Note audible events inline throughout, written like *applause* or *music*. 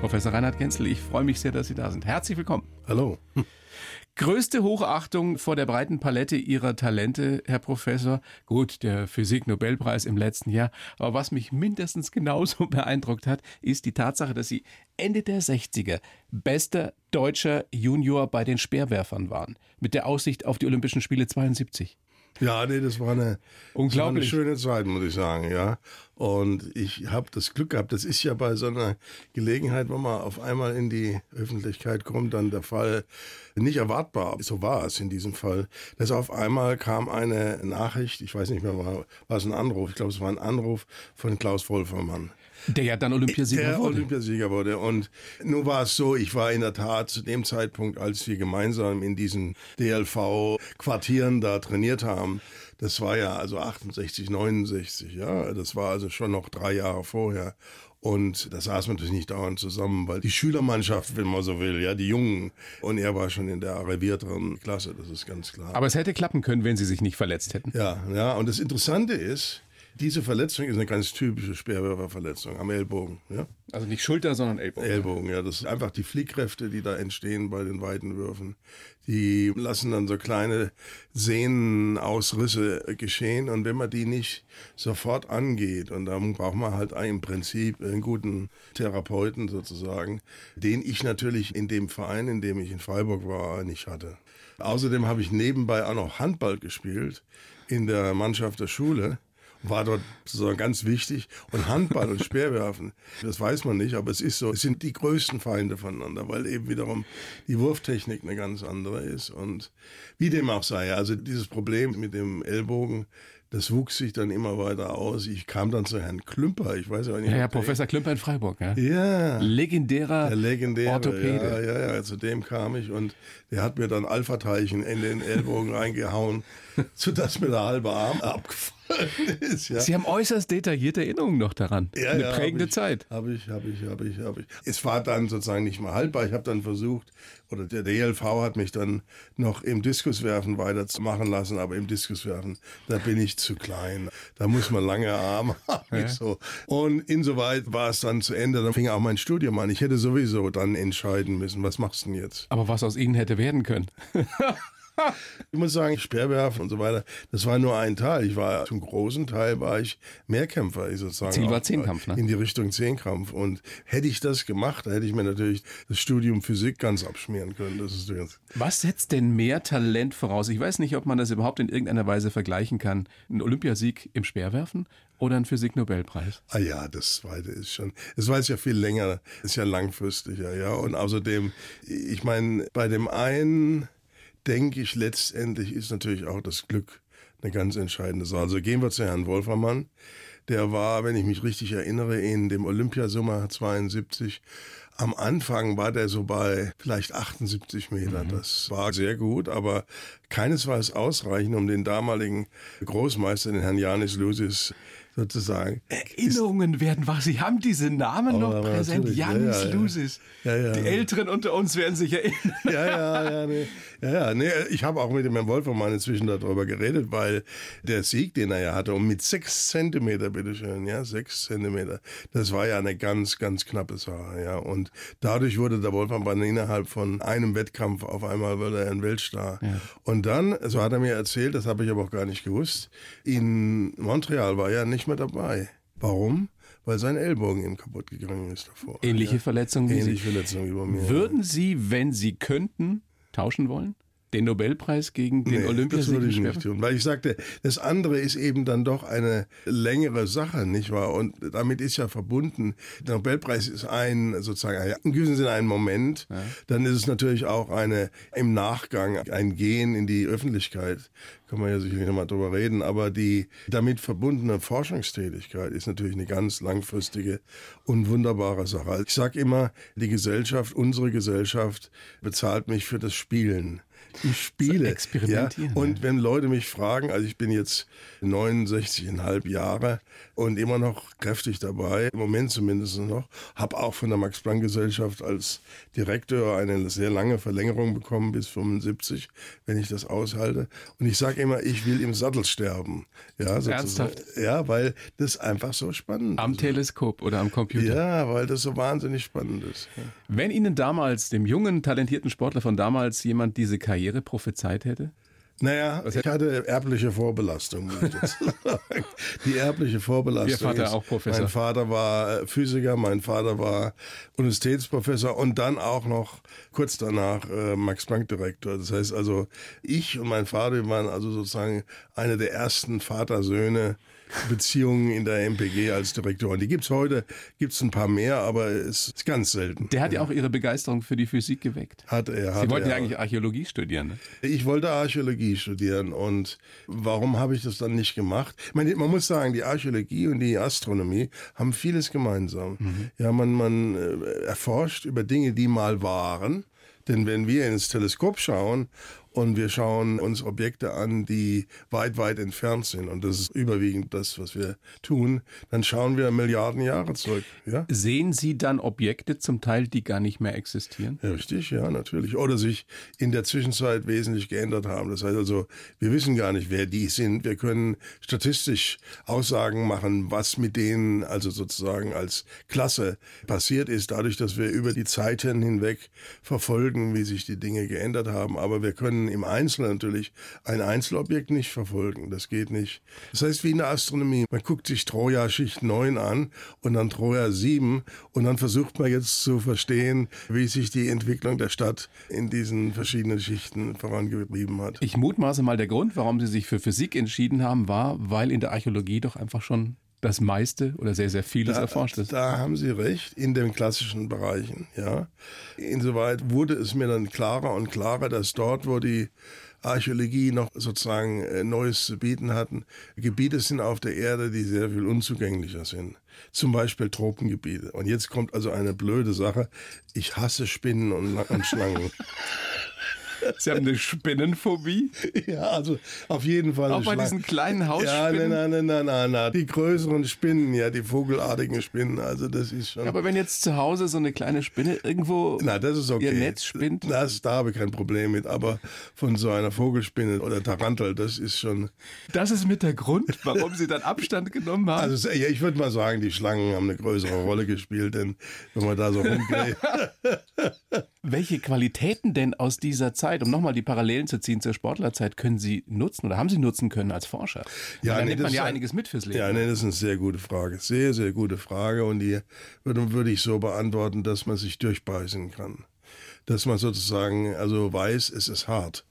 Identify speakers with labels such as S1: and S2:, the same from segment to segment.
S1: Professor Reinhard Genzel, ich freue mich sehr, dass Sie da sind. Herzlich willkommen.
S2: Hallo.
S1: Größte Hochachtung vor der breiten Palette Ihrer Talente, Herr Professor. Gut, der Physik-Nobelpreis im letzten Jahr. Aber was mich mindestens genauso *laughs* beeindruckt hat, ist die Tatsache, dass Sie Ende der 60er bester deutscher Junior bei den Speerwerfern waren. Mit der Aussicht auf die Olympischen Spiele 72.
S2: Ja, nee, das war eine, das war eine schöne Zeit, muss ich sagen, ja. Und ich habe das Glück gehabt, das ist ja bei so einer Gelegenheit, wo man auf einmal in die Öffentlichkeit kommt, dann der Fall nicht erwartbar. So war es in diesem Fall. Dass auf einmal kam eine Nachricht, ich weiß nicht mehr, war, war es ein Anruf, ich glaube, es war ein Anruf von Klaus Wolfermann.
S1: Der ja dann Olympiasieger
S2: der
S1: wurde.
S2: Olympiasieger wurde. Und nun war es so, ich war in der Tat zu dem Zeitpunkt, als wir gemeinsam in diesen DLV-Quartieren da trainiert haben, das war ja also 68, 69, ja. Das war also schon noch drei Jahre vorher. Und da saß man natürlich nicht dauernd zusammen, weil die Schülermannschaft, wenn man so will, ja, die Jungen. Und er war schon in der arrivierteren Klasse, das ist ganz klar.
S1: Aber es hätte klappen können, wenn Sie sich nicht verletzt hätten.
S2: Ja, ja. Und das Interessante ist, diese Verletzung ist eine ganz typische Speerwerferverletzung am Ellbogen. Ja?
S1: Also nicht Schulter, sondern Ellbogen.
S2: Ellbogen, ja. Das sind einfach die Fliehkräfte, die da entstehen bei den weiten Würfen. Die lassen dann so kleine Sehnenausrisse geschehen. Und wenn man die nicht sofort angeht, und dann braucht man halt im Prinzip einen guten Therapeuten sozusagen, den ich natürlich in dem Verein, in dem ich in Freiburg war, nicht hatte. Außerdem habe ich nebenbei auch noch Handball gespielt in der Mannschaft der Schule war dort sozusagen ganz wichtig. Und Handball und Speerwerfen, das weiß man nicht, aber es ist so, es sind die größten Feinde voneinander, weil eben wiederum die Wurftechnik eine ganz andere ist. Und wie dem auch sei, also dieses Problem mit dem Ellbogen, das wuchs sich dann immer weiter aus. Ich kam dann zu Herrn Klümper, ich weiß ja nicht.
S1: Ja, ja Professor Klümper in Freiburg, ja.
S2: Ja.
S1: Legendärer
S2: der legendäre,
S1: Orthopäde.
S2: Ja, ja, ja, zu dem kam ich und der hat mir dann Alpha-Teilchen in den Ellbogen reingehauen, *laughs* sodass mir der halbe Arm abgefallen *laughs* ist. Ja.
S1: Sie haben äußerst detaillierte Erinnerungen noch daran.
S2: Ja,
S1: Eine
S2: ja,
S1: prägende
S2: hab ich,
S1: Zeit.
S2: Habe ich, habe ich, habe ich, habe ich. Es war dann sozusagen nicht mehr haltbar. Ich habe dann versucht, oder der DLV hat mich dann noch im Diskuswerfen weitermachen lassen, aber im Diskuswerfen, da bin ich zu klein. Da muss man lange Arme *laughs* haben.
S1: Ja.
S2: So. Und insoweit war es dann zu Ende. Dann fing auch mein Studium an. Ich hätte sowieso dann entscheiden müssen, was machst du denn jetzt?
S1: Aber was aus Ihnen hätte werden können. *laughs* *laughs*
S2: Ich muss sagen, Speerwerfen und so weiter, das war nur ein Teil. Ich war zum großen Teil war ich Mehrkämpfer, ich sozusagen.
S1: Ziel war Zehnkampf, ne?
S2: In die Richtung Zehnkampf. Und hätte ich das gemacht, da hätte ich mir natürlich das Studium Physik ganz abschmieren können. Das ist jetzt.
S1: Was setzt denn mehr Talent voraus? Ich weiß nicht, ob man das überhaupt in irgendeiner Weise vergleichen kann. Ein Olympiasieg im Speerwerfen oder ein Physik-Nobelpreis?
S2: Ah ja, das zweite ist schon. Es war jetzt ja viel länger, ist ja langfristiger, ja. Und außerdem, ich meine, bei dem einen denke ich, letztendlich ist natürlich auch das Glück eine ganz entscheidende Sache. Also gehen wir zu Herrn Wolfermann. Der war, wenn ich mich richtig erinnere, in dem Olympiasommer 72. Am Anfang war der so bei vielleicht 78 Meter.
S1: Mhm.
S2: Das war sehr gut, aber keinesfalls ausreichend, um den damaligen Großmeister, den Herrn Janis Lusis, sozusagen.
S1: Erinnerungen werden wach. Sie haben diese Namen noch
S2: aber
S1: präsent. Janis
S2: ja, ja.
S1: Lusis.
S2: Ja, ja.
S1: Die Älteren unter uns werden sich erinnern.
S2: Ja, ja, ja, nee. Ja, ja, nee, ich habe auch mit dem Herrn Wolfermann inzwischen darüber geredet, weil der Sieg, den er ja hatte, und mit sechs Zentimeter, bitteschön, ja, sechs Zentimeter, das war ja eine ganz, ganz knappe Sache, ja. Und dadurch wurde der Wolfermann innerhalb von einem Wettkampf auf einmal wurde er ein Weltstar.
S1: Ja.
S2: Und dann, so hat er mir erzählt, das habe ich aber auch gar nicht gewusst, in Montreal war er nicht mehr dabei. Warum? Weil sein Ellbogen ihm kaputt gegangen ist davor.
S1: Ähnliche Verletzungen wie
S2: Ähnliche
S1: Sie.
S2: Verletzungen wie bei mir.
S1: Würden Sie, wenn Sie könnten, tauschen wollen? Den Nobelpreis gegen den
S2: Nee, das
S1: Olympiasieg
S2: würde
S1: im
S2: ich nicht tun, weil ich sagte, das andere ist eben dann doch eine längere Sache, nicht wahr? Und damit ist ja verbunden, der Nobelpreis ist ein, sozusagen, in gewissem Sinne ein Moment, dann ist es natürlich auch eine, im Nachgang, ein Gehen in die Öffentlichkeit, kann man ja sicherlich nochmal drüber reden, aber die damit verbundene Forschungstätigkeit ist natürlich eine ganz langfristige und wunderbare Sache. Ich sage immer, die Gesellschaft, unsere Gesellschaft bezahlt mich für das Spielen. Ich spiele.
S1: experimentieren,
S2: Ja, und wenn Leute mich fragen, also ich bin jetzt 69,5 Jahre und immer noch kräftig dabei, im Moment zumindest noch, habe auch von der Max-Planck-Gesellschaft als Direktor eine sehr lange Verlängerung bekommen bis 75, wenn ich das aushalte. Und ich sage immer, ich will im Sattel sterben. Ja,
S1: Ernsthaft?
S2: Ja, weil das einfach so spannend
S1: am
S2: ist.
S1: Am Teleskop oder am Computer?
S2: Ja, weil das so wahnsinnig spannend ist. Ja.
S1: Wenn Ihnen damals, dem jungen, talentierten Sportler von damals, jemand diese Karriere prophezeit hätte?
S2: Naja, ich hatte erbliche Vorbelastung. *laughs* Die erbliche Vorbelastung.
S1: Ihr Vater
S2: ist,
S1: auch Professor.
S2: Mein Vater war äh, Physiker, mein Vater war Universitätsprofessor und dann auch noch kurz danach äh, Max-Planck-Direktor. Das heißt also, ich und mein Vater waren also sozusagen eine der ersten Vater-Söhne, Beziehungen in der MPG als Direktorin. Die gibt's heute, gibt's ein paar mehr, aber es ist ganz selten.
S1: Der hat ja auch Ihre Begeisterung für die Physik geweckt.
S2: Hat er. Hat
S1: Sie wollten
S2: er.
S1: ja eigentlich Archäologie studieren. Ne?
S2: Ich wollte Archäologie studieren und warum habe ich das dann nicht gemacht? Ich meine, man muss sagen, die Archäologie und die Astronomie haben vieles gemeinsam. Mhm. Ja, man, man äh, erforscht über Dinge, die mal waren. Denn wenn wir ins Teleskop schauen und wir schauen uns Objekte an, die weit, weit entfernt sind. Und das ist überwiegend das, was wir tun. Dann schauen wir Milliarden Jahre zurück. Ja?
S1: Sehen Sie dann Objekte zum Teil, die gar nicht mehr existieren?
S2: Ja, richtig, ja, natürlich. Oder sich in der Zwischenzeit wesentlich geändert haben. Das heißt also, wir wissen gar nicht, wer die sind. Wir können statistisch Aussagen machen, was mit denen also sozusagen als Klasse passiert ist, dadurch, dass wir über die Zeiten hinweg verfolgen, wie sich die Dinge geändert haben. Aber wir können im Einzelnen natürlich ein Einzelobjekt nicht verfolgen. Das geht nicht. Das heißt, wie in der Astronomie. Man guckt sich Troja Schicht 9 an und dann Troja 7 und dann versucht man jetzt zu verstehen, wie sich die Entwicklung der Stadt in diesen verschiedenen Schichten vorangetrieben hat.
S1: Ich mutmaße mal, der Grund, warum Sie sich für Physik entschieden haben, war, weil in der Archäologie doch einfach schon das meiste oder sehr, sehr vieles
S2: da,
S1: erforscht ist.
S2: Da haben Sie recht, in den klassischen Bereichen, ja. Insoweit wurde es mir dann klarer und klarer, dass dort, wo die Archäologie noch sozusagen äh, Neues zu bieten hatten, Gebiete sind auf der Erde, die sehr viel unzugänglicher sind. Zum Beispiel Tropengebiete. Und jetzt kommt also eine blöde Sache. Ich hasse Spinnen und, und Schlangen. *laughs*
S1: Sie haben eine Spinnenphobie?
S2: Ja, also auf jeden Fall.
S1: Auch bei diesen kleinen
S2: Ja,
S1: Hausspinnen?
S2: nein, nein, nein, nein, nein. Die größeren Spinnen, ja, die vogelartigen Spinnen, also das ist schon.
S1: Aber wenn jetzt zu Hause so eine kleine Spinne irgendwo
S2: Na, das ist okay.
S1: ihr Netz spinnt,
S2: Das, da habe ich kein Problem mit, aber von so einer Vogelspinne oder Tarantel, das ist schon.
S1: das ist mit der Grund, warum Sie dann Abstand genommen haben.
S2: Also ja, ich würde mal sagen, die Schlangen haben eine größere Rolle gespielt, denn wenn man da so rumgeht. *laughs*
S1: Welche Qualitäten denn aus dieser Zeit, um nochmal die Parallelen zu ziehen zur Sportlerzeit, können Sie nutzen oder haben Sie nutzen können als Forscher?
S2: Ja,
S1: da
S2: nee,
S1: nimmt man ja
S2: ist-
S1: einiges mit fürs Leben.
S2: Ja, nee, das ist eine sehr gute Frage. Sehr, sehr gute Frage. Und die würde, würde ich so beantworten, dass man sich durchbeißen kann. Dass man sozusagen also weiß, es ist hart.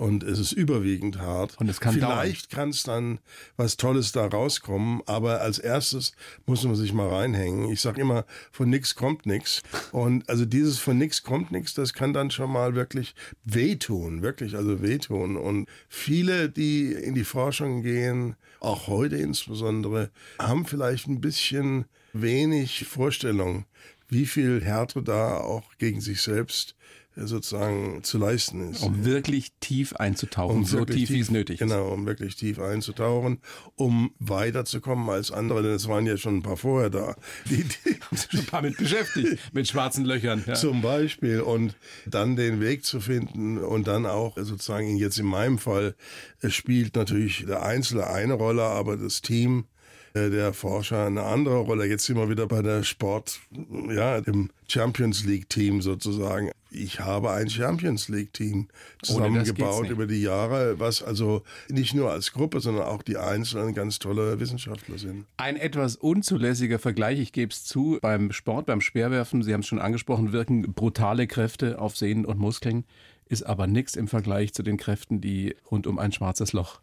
S2: Und es ist überwiegend hart.
S1: Und es kann
S2: Vielleicht kann es dann was Tolles da rauskommen, aber als erstes muss man sich mal reinhängen. Ich sage immer, von nix kommt nix. Und also dieses von nix kommt nix, das kann dann schon mal wirklich wehtun, wirklich also wehtun. Und viele, die in die Forschung gehen, auch heute insbesondere, haben vielleicht ein bisschen wenig Vorstellung, wie viel Härte da auch gegen sich selbst sozusagen zu leisten ist.
S1: Um wirklich tief einzutauchen,
S2: Um
S1: so
S2: wirklich
S1: tief, wie es nötig ist.
S2: Genau, um wirklich tief einzutauchen, um weiterzukommen als andere, denn es waren ja schon ein paar vorher da. Die, die, *laughs*
S1: Schon ein paar mit beschäftigt, mit schwarzen Löchern. Ja.
S2: zum Beispiel und dann den Weg zu finden und dann auch sozusagen jetzt in meinem Fall es spielt natürlich der Einzelne eine Rolle, aber das Team äh, der Forscher eine andere Rolle. Jetzt sind wir wieder bei der Sport, ja, dem Champions League Team sozusagen. Ich habe ein Champions League Team zusammengebaut über die Jahre, was also nicht nur als Gruppe, sondern auch die Einzelnen ganz tolle Wissenschaftler sind.
S1: Ein etwas unzulässiger Vergleich, ich gebe es zu, beim Sport, beim Speerwerfen, Sie haben es schon angesprochen, wirken brutale Kräfte auf Sehnen und Muskeln, ist aber nichts im Vergleich zu den Kräften, die rund um ein schwarzes Loch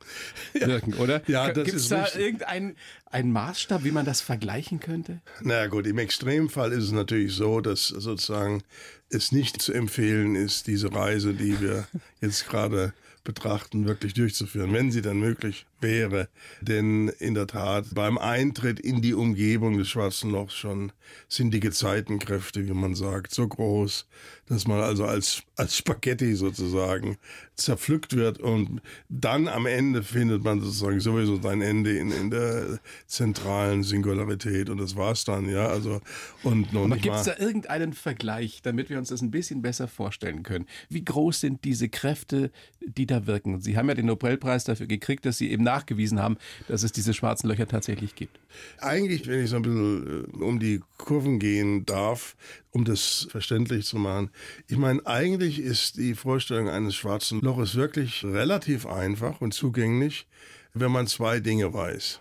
S1: wirken, oder?
S2: Ja, das
S1: Gibt es
S2: ist
S1: da
S2: richtig.
S1: irgendeinen einen Maßstab, wie man das vergleichen könnte?
S2: Na gut, im Extremfall ist es natürlich so, dass sozusagen es nicht zu empfehlen ist, diese Reise, die wir jetzt gerade betrachten, wirklich durchzuführen, wenn sie dann möglich wäre. Denn in der Tat, beim Eintritt in die Umgebung des Schwarzen Lochs schon sind die Gezeitenkräfte, wie man sagt, so groß, dass man also als, als Spaghetti sozusagen zerpflückt wird und dann am Ende findet man sozusagen sowieso sein Ende in, in der zentralen Singularität und das war's dann, ja. Also und noch
S1: Aber
S2: nicht
S1: gibt es
S2: mal.
S1: da irgendeinen Vergleich, damit wir uns das ein bisschen besser vorstellen können? Wie groß sind diese Kräfte, die da wirken? Sie haben ja den Nobelpreis dafür gekriegt, dass Sie eben nachgewiesen haben, dass es diese schwarzen Löcher tatsächlich gibt.
S2: Eigentlich, wenn ich so ein bisschen äh, um die Kurven gehen darf, um das verständlich zu machen. Ich meine, eigentlich ist die Vorstellung eines schwarzen Loches wirklich relativ einfach und zugänglich, wenn man zwei Dinge weiß.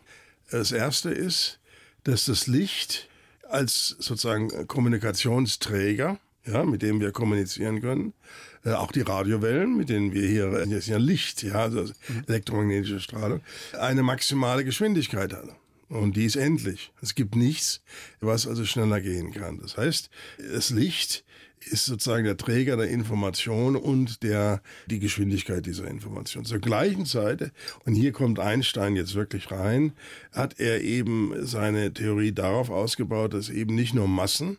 S2: Das erste ist, dass das Licht als sozusagen Kommunikationsträger, ja, mit dem wir kommunizieren können, äh, auch die Radiowellen, mit denen wir hier, das ist ja Licht, ja, also elektromagnetische Strahlung, eine maximale Geschwindigkeit hat. Und die ist endlich. Es gibt nichts, was also schneller gehen kann. Das heißt, das Licht ist sozusagen der Träger der Information und der, die Geschwindigkeit dieser Information. Zur gleichen Zeit, und hier kommt Einstein jetzt wirklich rein, hat er eben seine Theorie darauf ausgebaut, dass eben nicht nur Massen,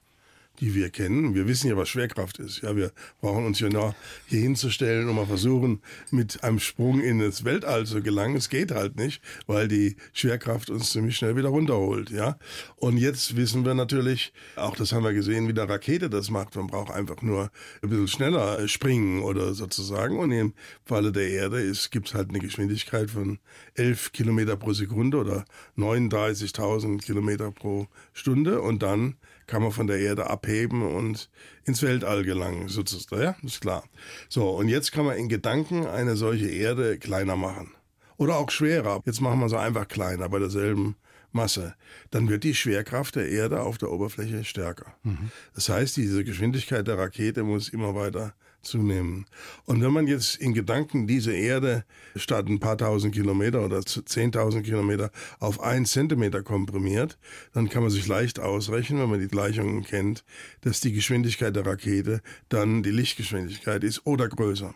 S2: die wir kennen. Wir wissen ja, was Schwerkraft ist. Ja, wir brauchen uns ja noch hier hinzustellen und mal versuchen, mit einem Sprung in das Weltall zu gelangen. Es geht halt nicht, weil die Schwerkraft uns ziemlich schnell wieder runterholt. Ja, und jetzt wissen wir natürlich, auch das haben wir gesehen, wie eine Rakete das macht. Man braucht einfach nur ein bisschen schneller springen oder sozusagen. Und im Falle der Erde gibt es halt eine Geschwindigkeit von 11 Kilometer pro Sekunde oder 39.000 Kilometer pro Stunde. Und dann kann man von der Erde abheben und ins Weltall gelangen, sozusagen. Ja, ist klar. So, und jetzt kann man in Gedanken eine solche Erde kleiner machen. Oder auch schwerer. Jetzt machen wir sie einfach kleiner bei derselben Masse. Dann wird die Schwerkraft der Erde auf der Oberfläche stärker. Mhm. Das heißt, diese Geschwindigkeit der Rakete muss immer weiter zunehmen. Und wenn man jetzt in Gedanken diese Erde statt ein paar tausend Kilometer oder zehntausend Kilometer auf ein Zentimeter komprimiert, dann kann man sich leicht ausrechnen, wenn man die Gleichungen kennt, dass die Geschwindigkeit der Rakete dann die Lichtgeschwindigkeit ist oder größer.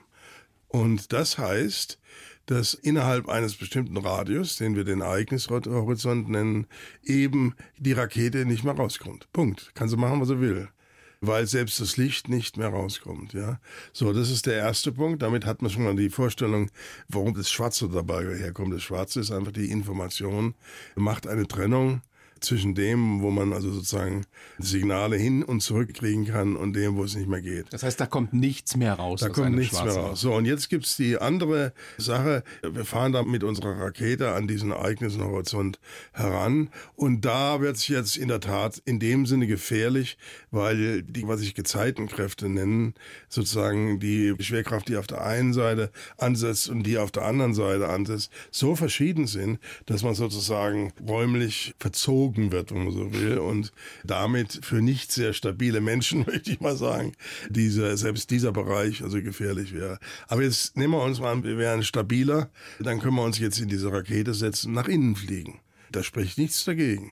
S2: Und das heißt, dass innerhalb eines bestimmten Radius, den wir den Ereignishorizont nennen, eben die Rakete nicht mehr rauskommt. Punkt. Kann sie machen, was sie will weil selbst das Licht nicht mehr rauskommt. Ja, so das ist der erste Punkt. Damit hat man schon mal die Vorstellung, warum das Schwarze dabei herkommt. Das Schwarze ist einfach die Information, macht eine Trennung zwischen dem, wo man also sozusagen Signale hin und zurück kriegen kann und dem, wo es nicht mehr geht.
S1: Das heißt, da kommt nichts mehr raus.
S2: Da kommt nichts mehr raus. So, und jetzt gibt's die andere Sache. Wir fahren da mit unserer Rakete an diesen Ereignishorizont heran. Und da wird's jetzt in der Tat in dem Sinne gefährlich, weil die, was ich Gezeitenkräfte nennen, sozusagen die Schwerkraft, die auf der einen Seite ansetzt und die auf der anderen Seite ansetzt, so verschieden sind, dass man sozusagen räumlich verzogen wird, wenn man so will, und damit für nicht sehr stabile Menschen, *laughs* möchte ich mal sagen, diese, selbst dieser Bereich also gefährlich wäre. Aber jetzt nehmen wir uns mal an, wir wären stabiler, dann können wir uns jetzt in diese Rakete setzen, nach innen fliegen. Da spricht nichts dagegen.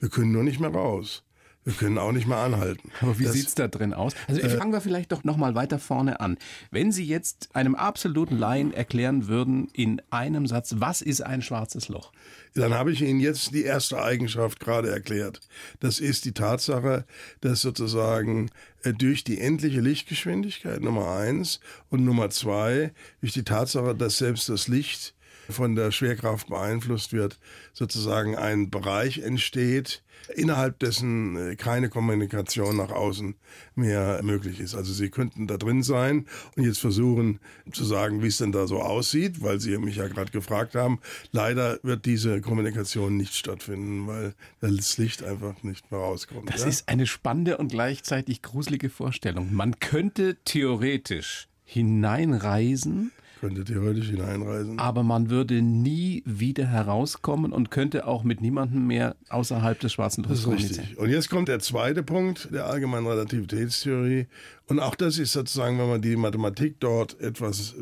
S2: Wir können nur nicht mehr raus. Wir können auch nicht mehr anhalten.
S1: Aber wie sieht's da drin aus? Also äh, fangen wir vielleicht doch noch mal weiter vorne an. Wenn Sie jetzt einem absoluten Laien erklären würden in einem Satz, was ist ein schwarzes Loch?
S2: Dann habe ich Ihnen jetzt die erste Eigenschaft gerade erklärt. Das ist die Tatsache, dass sozusagen durch die endliche Lichtgeschwindigkeit Nummer eins und Nummer zwei durch die Tatsache, dass selbst das Licht von der Schwerkraft beeinflusst wird, sozusagen ein Bereich entsteht, innerhalb dessen keine Kommunikation nach außen mehr möglich ist. Also Sie könnten da drin sein und jetzt versuchen zu sagen, wie es denn da so aussieht, weil Sie mich ja gerade gefragt haben. Leider wird diese Kommunikation nicht stattfinden, weil das Licht einfach nicht mehr rauskommt.
S1: Das
S2: ja?
S1: ist eine spannende und gleichzeitig gruselige Vorstellung. Man könnte theoretisch hineinreisen
S2: könnte theoretisch hineinreisen.
S1: Aber man würde nie wieder herauskommen und könnte auch mit niemandem mehr außerhalb des schwarzen Lochs
S2: kommunizieren. Richtig. Und jetzt kommt der zweite Punkt der allgemeinen Relativitätstheorie. Und auch das ist sozusagen, wenn man die Mathematik dort etwas,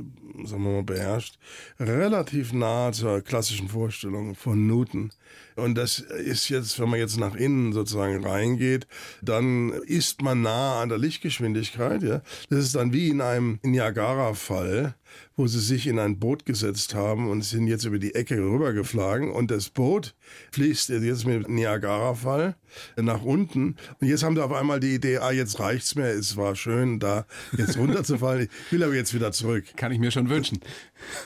S2: sagen wir mal, beherrscht, relativ nahe zur klassischen Vorstellung von Newton. Und das ist jetzt, wenn man jetzt nach innen sozusagen reingeht, dann ist man nah an der Lichtgeschwindigkeit. Ja? Das ist dann wie in einem Niagara-Fall, wo sie sich in ein Boot gesetzt haben und sind jetzt über die Ecke rübergeflogen. Und das Boot fließt jetzt mit Niagara-Fall nach unten. Und jetzt haben sie auf einmal die Idee, ah, jetzt reicht's mir, es war schön schön, da jetzt runterzufallen. Ich will aber jetzt wieder zurück.
S1: Kann ich mir schon wünschen.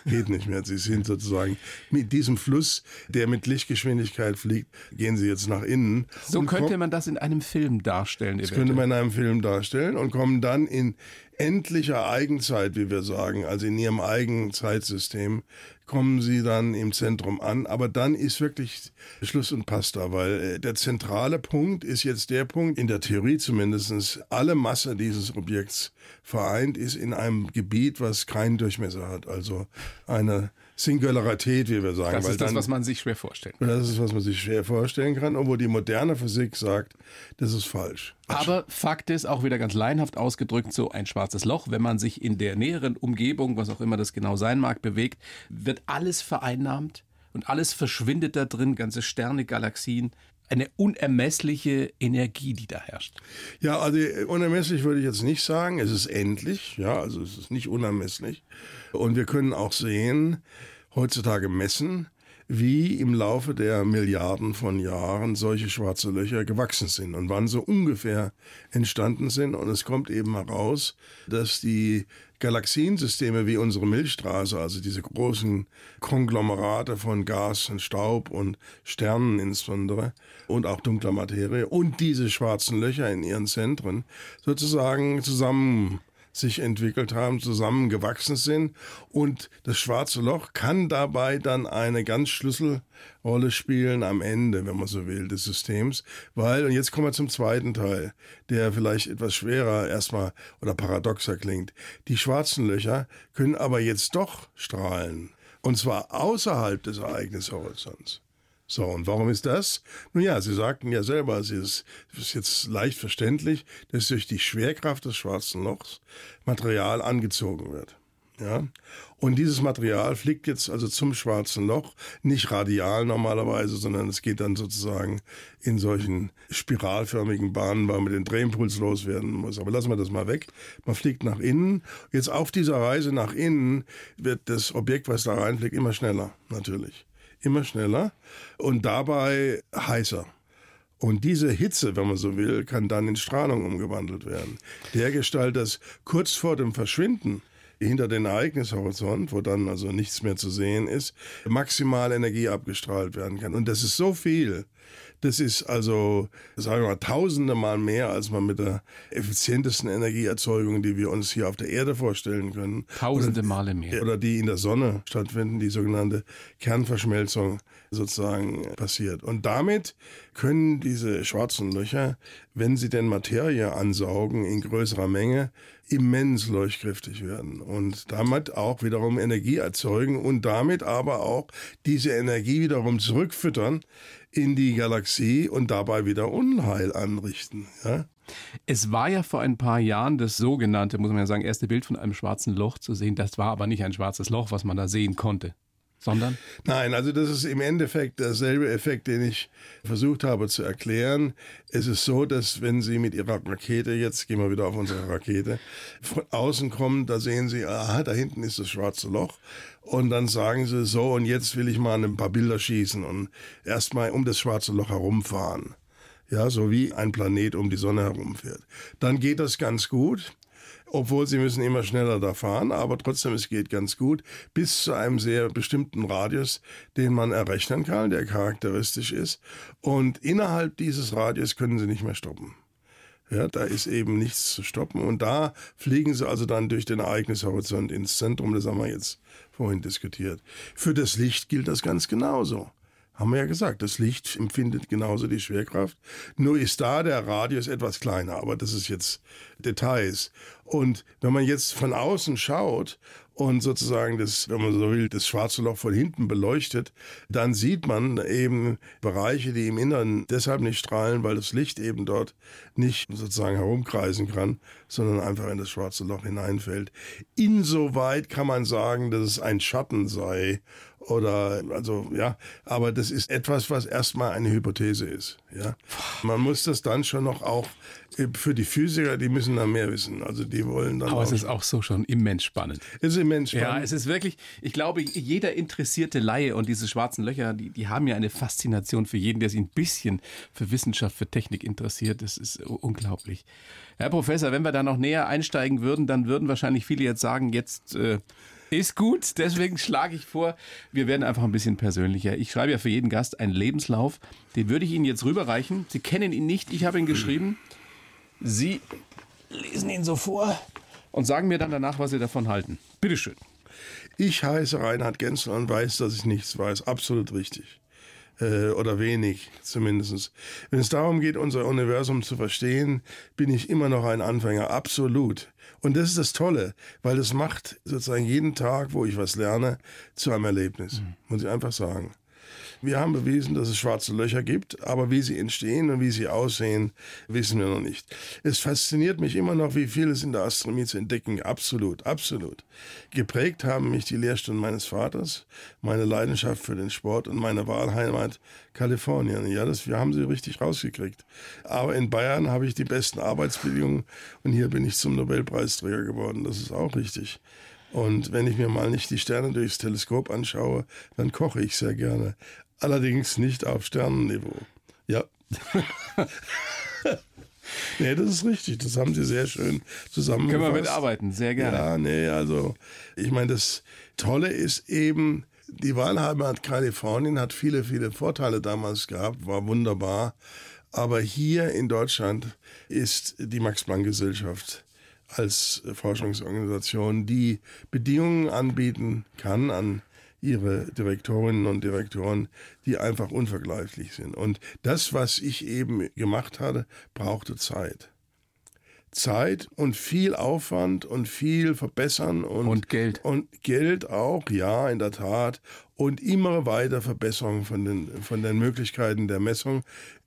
S2: Geht nicht mehr. Sie sind sozusagen mit diesem Fluss, der mit Lichtgeschwindigkeit fliegt, gehen Sie jetzt nach innen.
S1: So könnte man das in einem Film darstellen.
S2: Das könnte man in einem Film darstellen und kommen dann in endlicher Eigenzeit, wie wir sagen, also in ihrem eigenen Zeitsystem, kommen sie dann im Zentrum an. Aber dann ist wirklich Schluss und Pasta, weil äh, der zentrale Punkt ist jetzt der Punkt, in der Theorie zumindest, alle Masse dieses Objekts vereint ist in einem Gebiet, was keinen Durchmesser hat. Also eine Singularität, wie wir sagen.
S1: Das ist
S2: dann,
S1: das, was man sich schwer vorstellt.
S2: Das ist, was man sich schwer vorstellen kann, obwohl die moderne Physik sagt, das ist falsch.
S1: Aber Fakt ist, auch wieder ganz laienhaft ausgedrückt, so ein schwarzes Loch, wenn man sich in der näheren Umgebung, was auch immer das genau sein mag, bewegt, wird alles vereinnahmt und alles verschwindet da drin, ganze Sterne, Galaxien, eine unermessliche Energie, die da herrscht.
S2: Ja, also unermesslich würde ich jetzt nicht sagen. Es ist endlich, ja, also es ist nicht unermesslich. Und wir können auch sehen, heutzutage messen, wie im Laufe der Milliarden von Jahren solche schwarze Löcher gewachsen sind und wann so ungefähr entstanden sind. Und es kommt eben heraus, dass die Galaxiensysteme wie unsere Milchstraße, also diese großen Konglomerate von Gas und Staub und Sternen insbesondere und auch dunkler Materie und diese schwarzen Löcher in ihren Zentren sozusagen zusammen sich entwickelt haben, zusammengewachsen sind. Und das schwarze Loch kann dabei dann eine ganz Schlüsselrolle spielen am Ende, wenn man so will, des Systems. Weil, und jetzt kommen wir zum zweiten Teil, der vielleicht etwas schwerer erstmal oder paradoxer klingt. Die schwarzen Löcher können aber jetzt doch strahlen. Und zwar außerhalb des Ereignishorizonts. So, und warum ist das? Nun ja, Sie sagten ja selber, es ist, ist jetzt leicht verständlich, dass durch die Schwerkraft des schwarzen Lochs Material angezogen wird. Ja? Und dieses Material fliegt jetzt also zum schwarzen Loch, nicht radial normalerweise, sondern es geht dann sozusagen in solchen spiralförmigen Bahnen, weil man den Drehimpuls loswerden muss. Aber lassen wir das mal weg. Man fliegt nach innen. Jetzt auf dieser Reise nach innen wird das Objekt, was da reinfliegt, immer schneller, natürlich immer schneller und dabei heißer. Und diese Hitze, wenn man so will, kann dann in Strahlung umgewandelt werden. Der Gestalt, dass kurz vor dem Verschwinden hinter den Ereignishorizont, wo dann also nichts mehr zu sehen ist, maximal Energie abgestrahlt werden kann. Und das ist so viel, das ist also, sagen wir mal, tausende Mal mehr, als man mit der effizientesten Energieerzeugung, die wir uns hier auf der Erde vorstellen können.
S1: Tausende Male mehr.
S2: Oder die in der Sonne stattfinden, die sogenannte Kernverschmelzung sozusagen passiert. Und damit können diese schwarzen Löcher, wenn sie denn Materie ansaugen in größerer Menge, immens leuchtkräftig werden und damit auch wiederum Energie erzeugen und damit aber auch diese Energie wiederum zurückfüttern in die Galaxie und dabei wieder Unheil anrichten. Ja?
S1: Es war ja vor ein paar Jahren das sogenannte, muss man ja sagen, erste Bild von einem schwarzen Loch zu sehen. Das war aber nicht ein schwarzes Loch, was man da sehen konnte. Sondern?
S2: Nein, also das ist im Endeffekt derselbe Effekt, den ich versucht habe zu erklären. Es ist so, dass wenn Sie mit Ihrer Rakete, jetzt gehen wir wieder auf unsere Rakete, von außen kommen, da sehen Sie, aha, da hinten ist das schwarze Loch. Und dann sagen Sie so, und jetzt will ich mal ein paar Bilder schießen und erstmal um das schwarze Loch herumfahren. Ja, so wie ein Planet um die Sonne herumfährt. Dann geht das ganz gut obwohl sie müssen immer schneller da fahren, aber trotzdem, es geht ganz gut, bis zu einem sehr bestimmten Radius, den man errechnen kann, der charakteristisch ist. Und innerhalb dieses Radius können sie nicht mehr stoppen. Ja, da ist eben nichts zu stoppen. Und da fliegen sie also dann durch den Ereignishorizont ins Zentrum. Das haben wir jetzt vorhin diskutiert. Für das Licht gilt das ganz genauso. Haben wir ja gesagt, das Licht empfindet genauso die Schwerkraft. Nur ist da der Radius etwas kleiner, aber das ist jetzt Details. Und wenn man jetzt von außen schaut und sozusagen das, wenn man so will, das schwarze Loch von hinten beleuchtet, dann sieht man eben Bereiche, die im Inneren deshalb nicht strahlen, weil das Licht eben dort nicht sozusagen herumkreisen kann, sondern einfach in das schwarze Loch hineinfällt. Insoweit kann man sagen, dass es ein Schatten sei oder also ja, aber das ist etwas, was erstmal eine Hypothese ist. Ja, man muss das dann schon noch auch äh, für die Physiker, die müssen da mehr wissen. Also die wollen dann.
S1: Aber es ist auch so schon immens spannend.
S2: Es ist immens spannend.
S1: Ja, es ist wirklich. Ich glaube, jeder interessierte Laie und diese schwarzen Löcher, die, die haben ja eine Faszination für jeden, der sich ein bisschen für Wissenschaft, für Technik interessiert. Das ist unglaublich. Herr Professor, wenn wir da noch näher einsteigen würden, dann würden wahrscheinlich viele jetzt sagen, jetzt äh, ist gut, deswegen schlage ich vor, wir werden einfach ein bisschen persönlicher. Ich schreibe ja für jeden Gast einen Lebenslauf, den würde ich Ihnen jetzt rüberreichen. Sie kennen ihn nicht, ich habe ihn geschrieben. Sie lesen ihn so vor und sagen mir dann danach, was Sie davon halten. Bitteschön.
S2: Ich heiße Reinhard Gensler und weiß, dass ich nichts weiß. Absolut richtig. Äh, oder wenig zumindest. Wenn es darum geht, unser Universum zu verstehen, bin ich immer noch ein Anfänger. Absolut. Und das ist das Tolle, weil es macht sozusagen jeden Tag, wo ich was lerne, zu einem Erlebnis. Mhm. Muss ich einfach sagen. Wir haben bewiesen, dass es schwarze Löcher gibt, aber wie sie entstehen und wie sie aussehen, wissen wir noch nicht. Es fasziniert mich immer noch, wie viel es in der Astronomie zu entdecken. Absolut, absolut. Geprägt haben mich die Lehrstunden meines Vaters, meine Leidenschaft für den Sport und meine Wahlheimat Kalifornien. Ja, das, wir haben sie richtig rausgekriegt. Aber in Bayern habe ich die besten Arbeitsbedingungen und hier bin ich zum Nobelpreisträger geworden. Das ist auch richtig. Und wenn ich mir mal nicht die Sterne durchs Teleskop anschaue, dann koche ich sehr gerne. Allerdings nicht auf Sternenniveau. Ja. *laughs* nee, das ist richtig. Das haben Sie sehr schön zusammengefasst.
S1: Können wir mitarbeiten, sehr gerne.
S2: Ja, nee, also ich meine, das Tolle ist eben, die Wahlheimat Kalifornien hat viele, viele Vorteile damals gehabt, war wunderbar. Aber hier in Deutschland ist die Max-Planck-Gesellschaft als Forschungsorganisation, die Bedingungen anbieten kann an ihre Direktorinnen und Direktoren, die einfach unvergleichlich sind. Und das, was ich eben gemacht hatte, brauchte Zeit. Zeit und viel Aufwand und viel verbessern und,
S1: und Geld.
S2: Und Geld auch, ja, in der Tat. Und immer weiter Verbesserung von den, von den Möglichkeiten der Messung,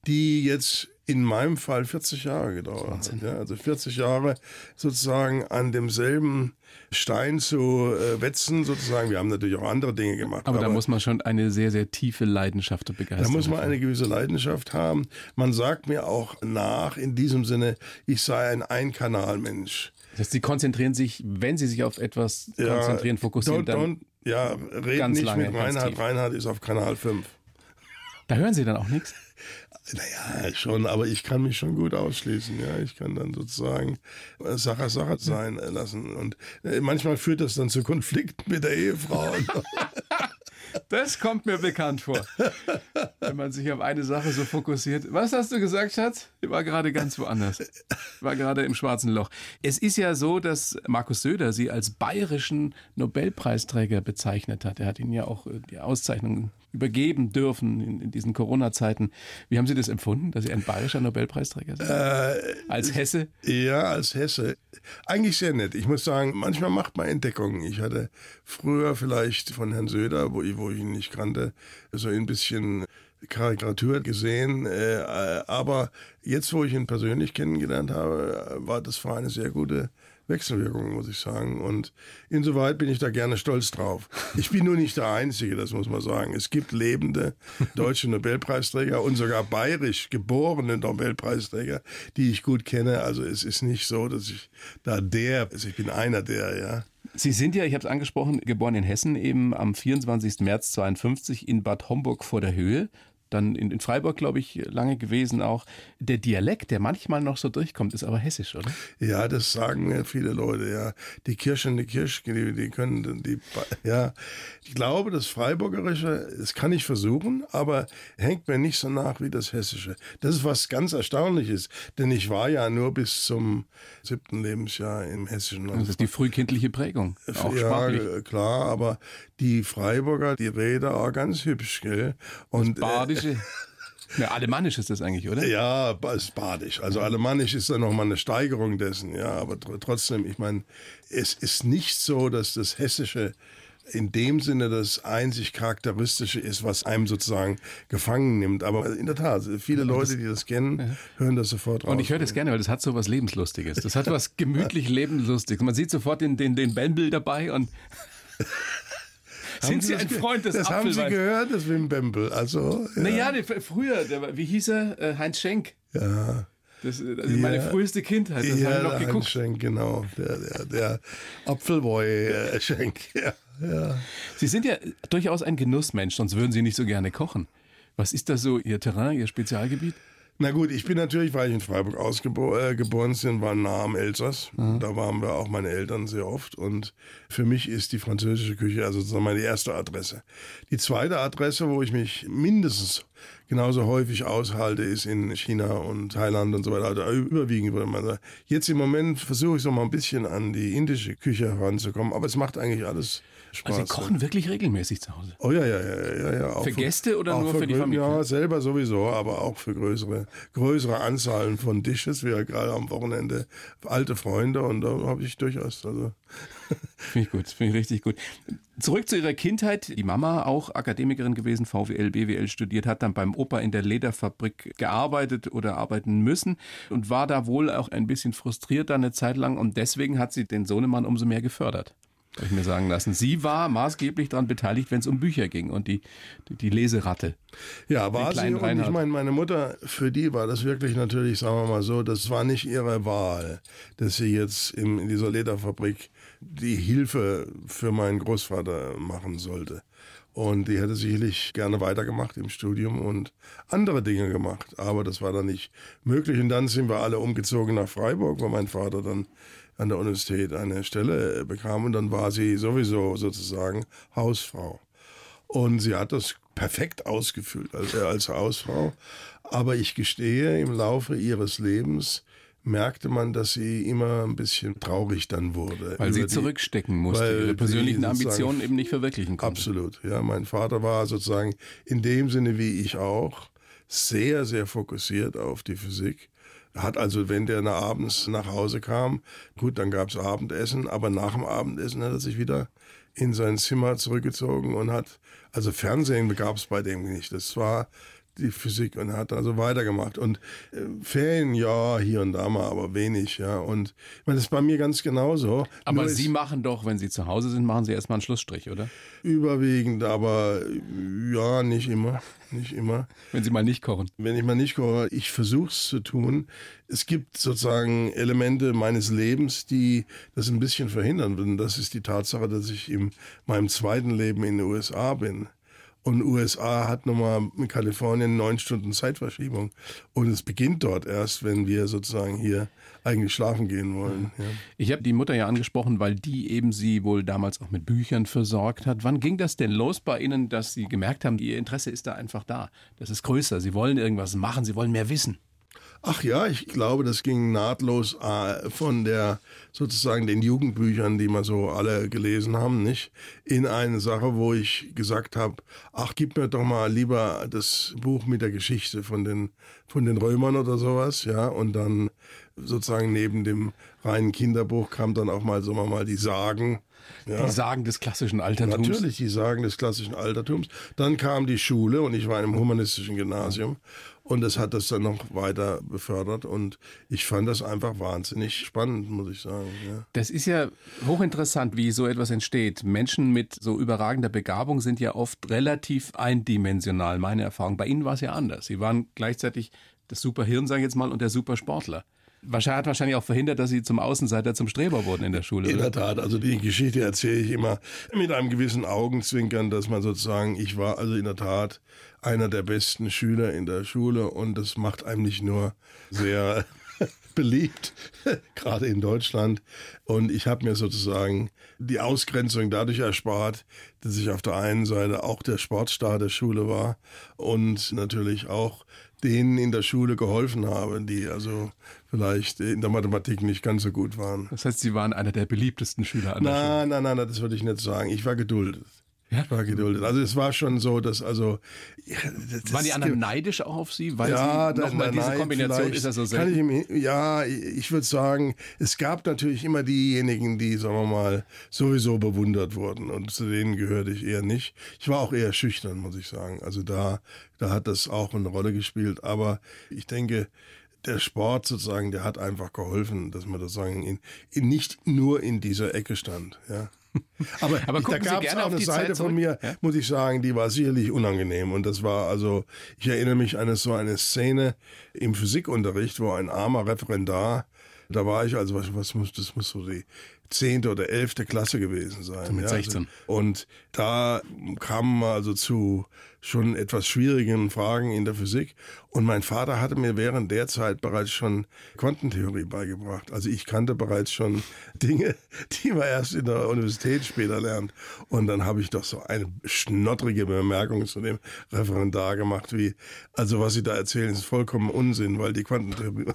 S2: die jetzt in meinem Fall 40 Jahre gedauert hat. Ja, also 40 Jahre sozusagen an demselben Stein zu äh, wetzen, sozusagen. Wir haben natürlich auch andere Dinge gemacht.
S1: Aber, aber, da muss man schon eine sehr, sehr tiefe Leidenschaft und Begeisterung
S2: Da muss man eine gewisse Leidenschaft haben. Man sagt mir auch nach, in diesem Sinne, ich sei ein Einkanalmensch.
S1: Das heißt, Sie konzentrieren sich, wenn Sie sich auf etwas ja, konzentrieren, fokussieren, don't, dann don't,
S2: ja, reden nicht lange, mit Reinhard. Reinhard ist auf Kanal 5.
S1: Da hören Sie dann auch nichts?
S2: Naja, schon, aber ich kann mich schon gut ausschließen. Ja, ich kann dann sozusagen Sache Sache sein lassen. Und äh, manchmal führt das dann zu Konflikten mit der Ehefrau. *laughs*
S1: Das kommt mir bekannt vor. Wenn man sich auf eine Sache so fokussiert. Was hast du gesagt, Schatz? Ich war gerade ganz woanders. Ich war gerade im schwarzen Loch. Es ist ja so, dass Markus Söder sie als bayerischen Nobelpreisträger bezeichnet hat. Er hat ihnen ja auch äh, die Auszeichnung übergeben dürfen in, in diesen Corona-Zeiten. Wie haben Sie das empfunden, dass Sie ein bayerischer Nobelpreisträger sind? Äh, als Hesse?
S2: Ja, als Hesse. Eigentlich sehr nett. Ich muss sagen, manchmal macht man Entdeckungen. Ich hatte früher vielleicht von Herrn Söder, wo ich, wo ich ihn nicht kannte, so ein bisschen Karikatur gesehen. Äh, aber jetzt, wo ich ihn persönlich kennengelernt habe, war das für eine sehr gute Wechselwirkungen, muss ich sagen. Und insoweit bin ich da gerne stolz drauf. Ich bin nur nicht der Einzige, das muss man sagen. Es gibt lebende deutsche Nobelpreisträger und sogar bayerisch geborene Nobelpreisträger, die ich gut kenne. Also es ist nicht so, dass ich da der, also ich bin einer der, ja.
S1: Sie sind ja, ich habe es angesprochen, geboren in Hessen, eben am 24. März 52 in Bad Homburg vor der Höhe dann in, in Freiburg, glaube ich, lange gewesen auch. Der Dialekt, der manchmal noch so durchkommt, ist aber hessisch, oder?
S2: Ja, das sagen mir viele Leute, ja. Die Kirche und die Kirche, die, die können, die, ja. Ich glaube, das Freiburgerische, das kann ich versuchen, aber hängt mir nicht so nach wie das Hessische. Das ist was ganz Erstaunliches, denn ich war ja nur bis zum siebten Lebensjahr im Hessischen.
S1: Das ist die frühkindliche Prägung, auch ja, sprachlich.
S2: klar, aber die Freiburger, die Rede auch ganz hübsch, gell?
S1: Und, das Badische. Ja, Alemannisch ist das eigentlich, oder?
S2: Ja, ist Badisch. Also Alemannisch ist dann nochmal eine Steigerung dessen, ja. Aber trotzdem, ich meine, es ist nicht so, dass das Hessische in dem Sinne das einzig Charakteristische ist, was einem sozusagen gefangen nimmt. Aber in der Tat, viele Leute, die das kennen, hören das sofort
S1: raus. Und ich höre das gerne, weil das hat so was Lebenslustiges. Das hat was *laughs* gemütlich Lebenslustiges. Man sieht sofort den, den, den Bändel dabei und *laughs* Sind Sie ein Freund des
S2: Das haben Sie gehört, das Wim Bempel. Also, ja.
S1: Naja, der, früher, der, wie hieß er? Äh, Heinz Schenk.
S2: ja.
S1: Das, ist meine
S2: Ja.
S1: früheste Kindheit. Das
S2: ja,
S1: noch geguckt.
S2: Heinz Schenk, genau. Der, der, der Apfelboy-Schenk. *laughs* Ja, ja.
S1: Sie sind ja durchaus ein Genussmensch, sonst würden Sie nicht so gerne kochen. Was ist da so Ihr Terrain, Ihr Spezialgebiet?
S2: Na gut, ich bin natürlich, weil ich in Freiburg ausgeboren äh, geboren bin, war nah am Elsass. Da waren wir auch meine Eltern sehr oft. Und für mich ist die französische Küche also sozusagen meine erste Adresse. Die zweite Adresse, wo ich mich mindestens genauso häufig aushalte, ist in China und Thailand und so weiter. Also überwiegend würde man sagen. Jetzt im Moment versuche ich so mal ein bisschen an die indische Küche heranzukommen. Aber es macht eigentlich alles Spaß.
S1: Also Sie kochen wirklich regelmäßig zu Hause.
S2: Oh ja, ja, ja, ja, ja. Auch
S1: Für Gäste oder nur für die
S2: grö-
S1: Familie?
S2: Ja, selber sowieso, aber auch für größere, größere Anzahlen von Dishes. Wir gerade am Wochenende alte Freunde und da habe ich durchaus, also *laughs*
S1: Finde ich gut, finde ich richtig gut. Zurück zu Ihrer Kindheit. Die Mama, auch Akademikerin gewesen, VWL, BWL studiert, hat dann beim Opa in der Lederfabrik gearbeitet oder arbeiten müssen und war da wohl auch ein bisschen frustriert dann eine Zeit lang und deswegen hat sie den Sohnemann umso mehr gefördert. Habe ich mir sagen lassen. Sie war maßgeblich daran beteiligt, wenn es um Bücher ging und die, die, die Leseratte.
S2: Ja, war sie. Und ich meine, meine Mutter, für die war das wirklich natürlich, sagen wir mal so, das war nicht ihre Wahl, dass sie jetzt im, in dieser Lederfabrik die Hilfe für meinen Großvater machen sollte. Und die hätte sicherlich gerne weitergemacht im Studium und andere Dinge gemacht. Aber das war dann nicht möglich. Und dann sind wir alle umgezogen nach Freiburg, wo mein Vater dann an der Universität eine Stelle bekam. Und dann war sie sowieso sozusagen Hausfrau. Und sie hat das perfekt ausgefüllt als, äh, als Hausfrau. Aber ich gestehe, im Laufe ihres Lebens merkte man, dass sie immer ein bisschen traurig dann wurde.
S1: Weil sie
S2: die-
S1: zurückstecken musste,
S2: weil
S1: ihre persönlichen Ambitionen eben nicht verwirklichen konnte.
S2: Absolut, ja. Mein Vater war sozusagen in dem Sinne wie ich auch sehr, sehr fokussiert auf die Physik. Hat also, wenn der nach abends nach Hause kam, gut, dann gab's Abendessen, aber nach dem Abendessen hat er sich wieder in sein Zimmer zurückgezogen und hat, also Fernsehen gab's bei dem nicht. Das war die Physik und hat also weitergemacht. Und äh, Ferien, ja, hier und da mal, aber wenig, ja. Und ich meine, das ist bei mir ganz genauso.
S1: Aber
S2: Nur
S1: Sie
S2: ist-
S1: machen doch, wenn Sie zu Hause sind, machen Sie erstmal einen Schlussstrich, oder?
S2: Überwiegend, aber ja, nicht immer. Nicht immer.
S1: Wenn Sie mal nicht kochen.
S2: Wenn ich mal nicht koche, ich versuche es zu tun. Es gibt sozusagen Elemente meines Lebens, die das ein bisschen verhindern würden. Das ist die Tatsache, dass ich in meinem zweiten Leben in den USA bin. Und USA hat nochmal in Kalifornien neun Stunden Zeitverschiebung. Und es beginnt dort erst, wenn wir sozusagen hier eigentlich schlafen gehen wollen. Ja.
S1: Ich habe die Mutter ja angesprochen, weil die eben Sie wohl damals auch mit Büchern versorgt hat. Wann ging das denn los bei Ihnen, dass Sie gemerkt haben, Ihr Interesse ist da einfach da? Das ist größer. Sie wollen irgendwas machen, Sie wollen mehr wissen.
S2: Ach ja, ich glaube, das ging nahtlos äh, von der sozusagen den Jugendbüchern, die wir so alle gelesen haben, nicht in eine Sache, wo ich gesagt habe, ach gib mir doch mal lieber das Buch mit der Geschichte von den von den Römern oder sowas, ja, und dann sozusagen neben dem reinen Kinderbuch kam dann auch mal, wir mal, die Sagen. Ja.
S1: Die Sagen des klassischen Altertums.
S2: Natürlich, die Sagen des klassischen Altertums. Dann kam die Schule und ich war in einem humanistischen Gymnasium und das hat das dann noch weiter befördert und ich fand das einfach wahnsinnig spannend, muss ich sagen. Ja.
S1: Das ist ja hochinteressant, wie so etwas entsteht. Menschen mit so überragender Begabung sind ja oft relativ eindimensional, meine Erfahrung. Bei Ihnen war es ja anders. Sie waren gleichzeitig das Superhirn, sage ich jetzt mal, und der Supersportler. Wahrscheinlich hat wahrscheinlich auch verhindert, dass Sie zum Außenseiter, zum Streber wurden in der Schule.
S2: In
S1: Oder?
S2: der Tat, also die Geschichte erzähle ich immer mit einem gewissen Augenzwinkern, dass man sozusagen, ich war also in der Tat einer der besten Schüler in der Schule und das macht einem nicht nur sehr *laughs* beliebt, *laughs* gerade in Deutschland. Und ich habe mir sozusagen die Ausgrenzung dadurch erspart, dass ich auf der einen Seite auch der Sportstar der Schule war und natürlich auch denen in der Schule geholfen habe, die also vielleicht in der Mathematik nicht ganz so gut waren.
S1: Das heißt, Sie waren einer der beliebtesten Schüler an der Schule.
S2: Nein, nein, nein, nein, das würde ich nicht sagen. Ich war geduldet.
S1: Ja?
S2: Ich war geduldet. Also es war schon so, dass also ja, das,
S1: Waren die anderen neidisch auch auf Sie? Weil
S2: ja,
S1: Sie nochmal diese Kombination ist ja so
S2: ich
S1: selten.
S2: im, Ja, ich würde sagen, es gab natürlich immer diejenigen, die, sagen wir mal, sowieso bewundert wurden. Und zu denen gehörte ich eher nicht. Ich war auch eher schüchtern, muss ich sagen. Also da, da hat das auch eine Rolle gespielt. Aber ich denke, der Sport sozusagen, der hat einfach geholfen, dass man das sagen, in, in nicht nur in dieser Ecke stand. Ja. *laughs* Aber,
S1: Aber
S2: da gab es auch
S1: auf
S2: eine Seite
S1: Zeit
S2: von mir,
S1: Ja?
S2: muss ich sagen, die war sicherlich unangenehm. Und das war also, ich erinnere mich an so eine Szene im Physikunterricht, wo ein armer Referendar, da war ich also, was, was muss, das muss so die zehnte oder elfte Klasse gewesen sein.
S1: mit
S2: ja,
S1: 16.
S2: Und da kamen wir also zu schon etwas schwierigen Fragen in der Physik. Und mein Vater hatte mir während der Zeit bereits schon Quantentheorie beigebracht. Also ich kannte bereits schon *laughs* Dinge, die man erst in der Universität später lernt. Und dann habe ich doch so eine schnottrige Bemerkung zu dem Referendar gemacht, wie, also was Sie da erzählen, ist vollkommen Unsinn, weil die Quantentheorie...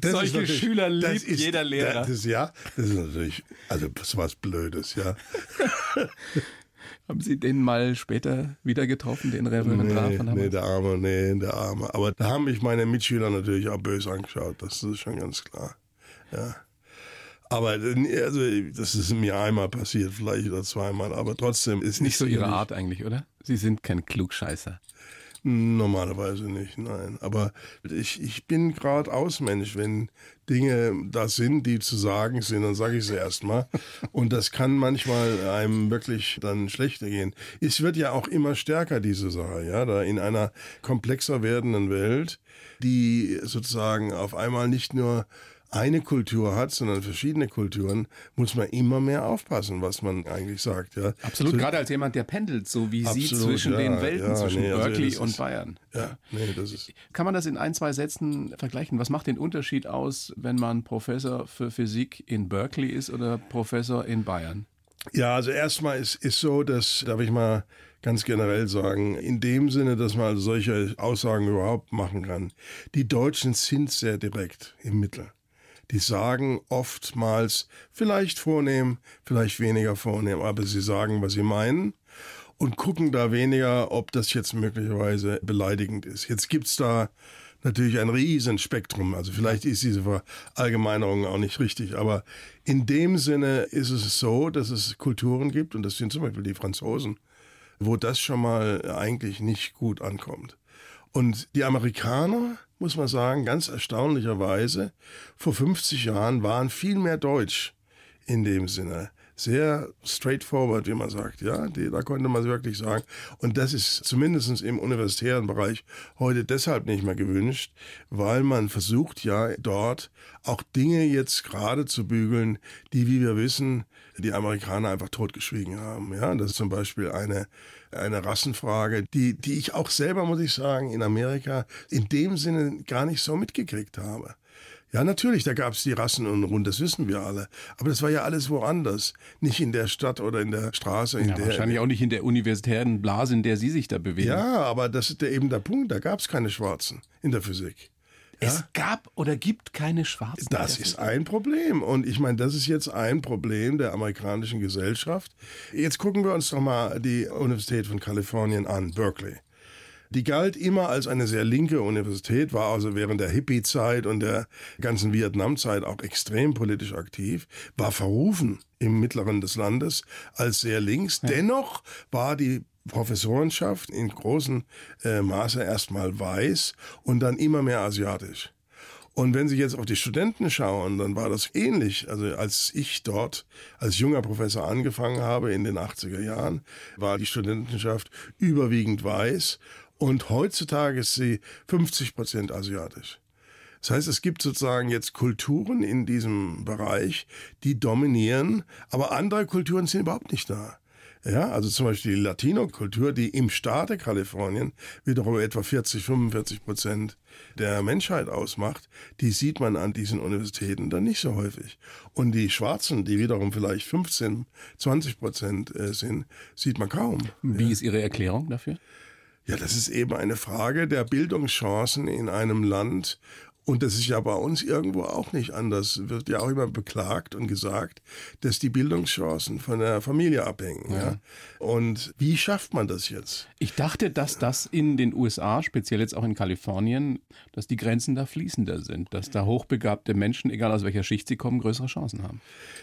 S2: Das
S1: Solche Schüler liebt
S2: ist-
S1: jeder Lehrer.
S2: Das ist, ja, das ist natürlich, also das was Blödes, ja. *laughs*
S1: Haben Sie den mal später wieder getroffen, den Referendar
S2: Nee,
S1: von
S2: nee,
S1: Hamburg?
S2: der Arme, nee, der Arme. Aber da haben mich meine Mitschüler natürlich auch böse angeschaut, das ist schon ganz klar. Ja. Aber also, das ist mir einmal passiert, vielleicht oder zweimal, aber trotzdem ist
S1: Nicht so Ihre Art eigentlich, oder? Sie sind kein Klugscheißer.
S2: Normalerweise nicht, nein. Aber ich, ich bin gerade Ausmensch. Wenn Dinge da sind, die zu sagen sind, dann sage ich sie erstmal. *laughs* Und das kann manchmal einem wirklich dann schlechter gehen. Es wird ja auch immer stärker, diese Sache, ja, da in einer komplexer werdenden Welt, die sozusagen auf einmal nicht nur eine Kultur hat, sondern verschiedene Kulturen, muss man immer mehr aufpassen, was man eigentlich sagt. Ja.
S1: Absolut,
S2: So-
S1: gerade als jemand, der pendelt, so wie Sie
S2: Absolut,
S1: zwischen
S2: ja,
S1: den Welten,
S2: ja,
S1: zwischen
S2: nee, also
S1: Berkeley
S2: das
S1: und
S2: ist-
S1: Bayern.
S2: Ja, nee, das ist.
S1: Kann man das in ein, zwei Sätzen vergleichen? Was macht den Unterschied aus, wenn man Professor für Physik in Berkeley ist oder Professor in Bayern?
S2: Ja, also erstmal ist, ist so, dass, darf ich mal ganz generell sagen, in dem Sinne, dass man solche Aussagen überhaupt machen kann. Die Deutschen sind sehr direkt im Mittel. Die sagen oftmals, vielleicht vornehm, vielleicht weniger vornehm, aber sie sagen, was sie meinen und gucken da weniger, ob das jetzt möglicherweise beleidigend ist. Jetzt gibt's da natürlich ein riesen Spektrum. Also vielleicht ist diese Verallgemeinerung auch nicht richtig, aber in dem Sinne ist es so, dass es Kulturen gibt, und das sind zum Beispiel die Franzosen, wo das schon mal eigentlich nicht gut ankommt. Und die Amerikaner, muss man sagen, ganz erstaunlicherweise, vor 50 Jahren waren viel mehr Deutsch in dem Sinne. Sehr straightforward, wie man sagt, ja. Die, da konnte man wirklich sagen. Und das ist zumindest im universitären Bereich heute deshalb nicht mehr gewünscht, weil man versucht ja dort auch Dinge jetzt gerade zu bügeln, die, wie wir wissen, die Amerikaner einfach totgeschwiegen haben. Ja, das ist zum Beispiel eine, eine Rassenfrage, die, die ich auch selber, muss ich sagen, in Amerika in dem Sinne gar nicht so mitgekriegt habe. Ja, natürlich, da gab es die Rassen und rund, das wissen wir alle. Aber das war ja alles woanders. Nicht in der Stadt oder in der Straße. In
S1: Ja,
S2: der,
S1: wahrscheinlich auch nicht in der universitären Blase, in der Sie sich da bewegen.
S2: Ja, aber das ist der, eben der Punkt. Da gab es keine Schwarzen in der Physik.
S1: Es gab oder gibt keine Schwarzen.
S2: Das ist ein Problem. Und ich meine, das ist jetzt ein Problem der amerikanischen Gesellschaft. Jetzt gucken wir uns doch mal die Universität von Kalifornien an, Berkeley. Die galt immer als eine sehr linke Universität, war also während der Hippie-Zeit und der ganzen Vietnam-Zeit auch extrem politisch aktiv, war verrufen im Mittleren des Landes als sehr links. Dennoch war die Professorenschaft in großem äh, Maße erstmal weiß und dann immer mehr asiatisch. Und wenn Sie jetzt auf die Studenten schauen, dann war das ähnlich. Also als ich dort als junger Professor angefangen habe in den 80er Jahren, war die Studentenschaft überwiegend weiß und heutzutage ist sie 50 Prozent asiatisch. Das heißt, es gibt sozusagen jetzt Kulturen in diesem Bereich, die dominieren, aber andere Kulturen sind überhaupt nicht da. Ja, also zum Beispiel die Latino-Kultur, die im Staate Kalifornien wiederum etwa 40, 45 Prozent der Menschheit ausmacht, die sieht man an diesen Universitäten dann nicht so häufig. Und die Schwarzen, die wiederum vielleicht 15, 20 Prozent äh, sind, sieht man kaum.
S1: Wie ist Ihre Erklärung dafür?
S2: Ja, das ist eben eine Frage der Bildungschancen in einem Land. Und das ist ja bei uns irgendwo auch nicht anders. Wird ja auch immer beklagt und gesagt, dass die Bildungschancen von der Familie abhängen. Ja. Und wie schafft man das jetzt?
S1: Ich dachte, dass das in den USA, speziell jetzt auch in Kalifornien, dass die Grenzen da fließender sind, dass da hochbegabte Menschen, egal aus welcher Schicht sie kommen, größere Chancen haben.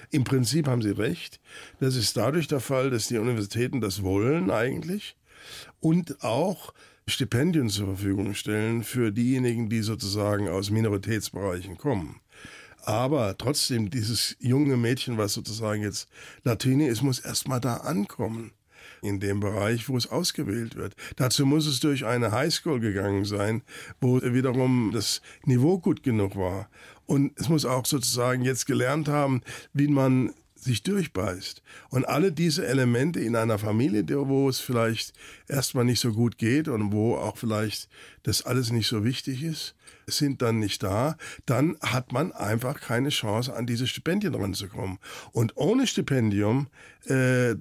S2: Im Prinzip haben Sie recht. Das ist dadurch der Fall, dass die Universitäten das wollen eigentlich und auch Stipendien zur Verfügung stellen für diejenigen, die sozusagen aus Minoritätsbereichen kommen. Aber trotzdem, dieses junge Mädchen, was sozusagen jetzt Latine ist, muss erstmal da ankommen in dem Bereich, wo es ausgewählt wird. Dazu muss es durch eine Highschool gegangen sein, wo wiederum das Niveau gut genug war. Und es muss auch sozusagen jetzt gelernt haben, wie man sich durchbeißt. Und alle diese Elemente in einer Familie, wo es vielleicht erstmal nicht so gut geht und wo auch vielleicht das alles nicht so wichtig ist, sind dann nicht da, dann hat man einfach keine Chance, an diese Stipendien ranzukommen. Und ohne Stipendium,
S1: äh,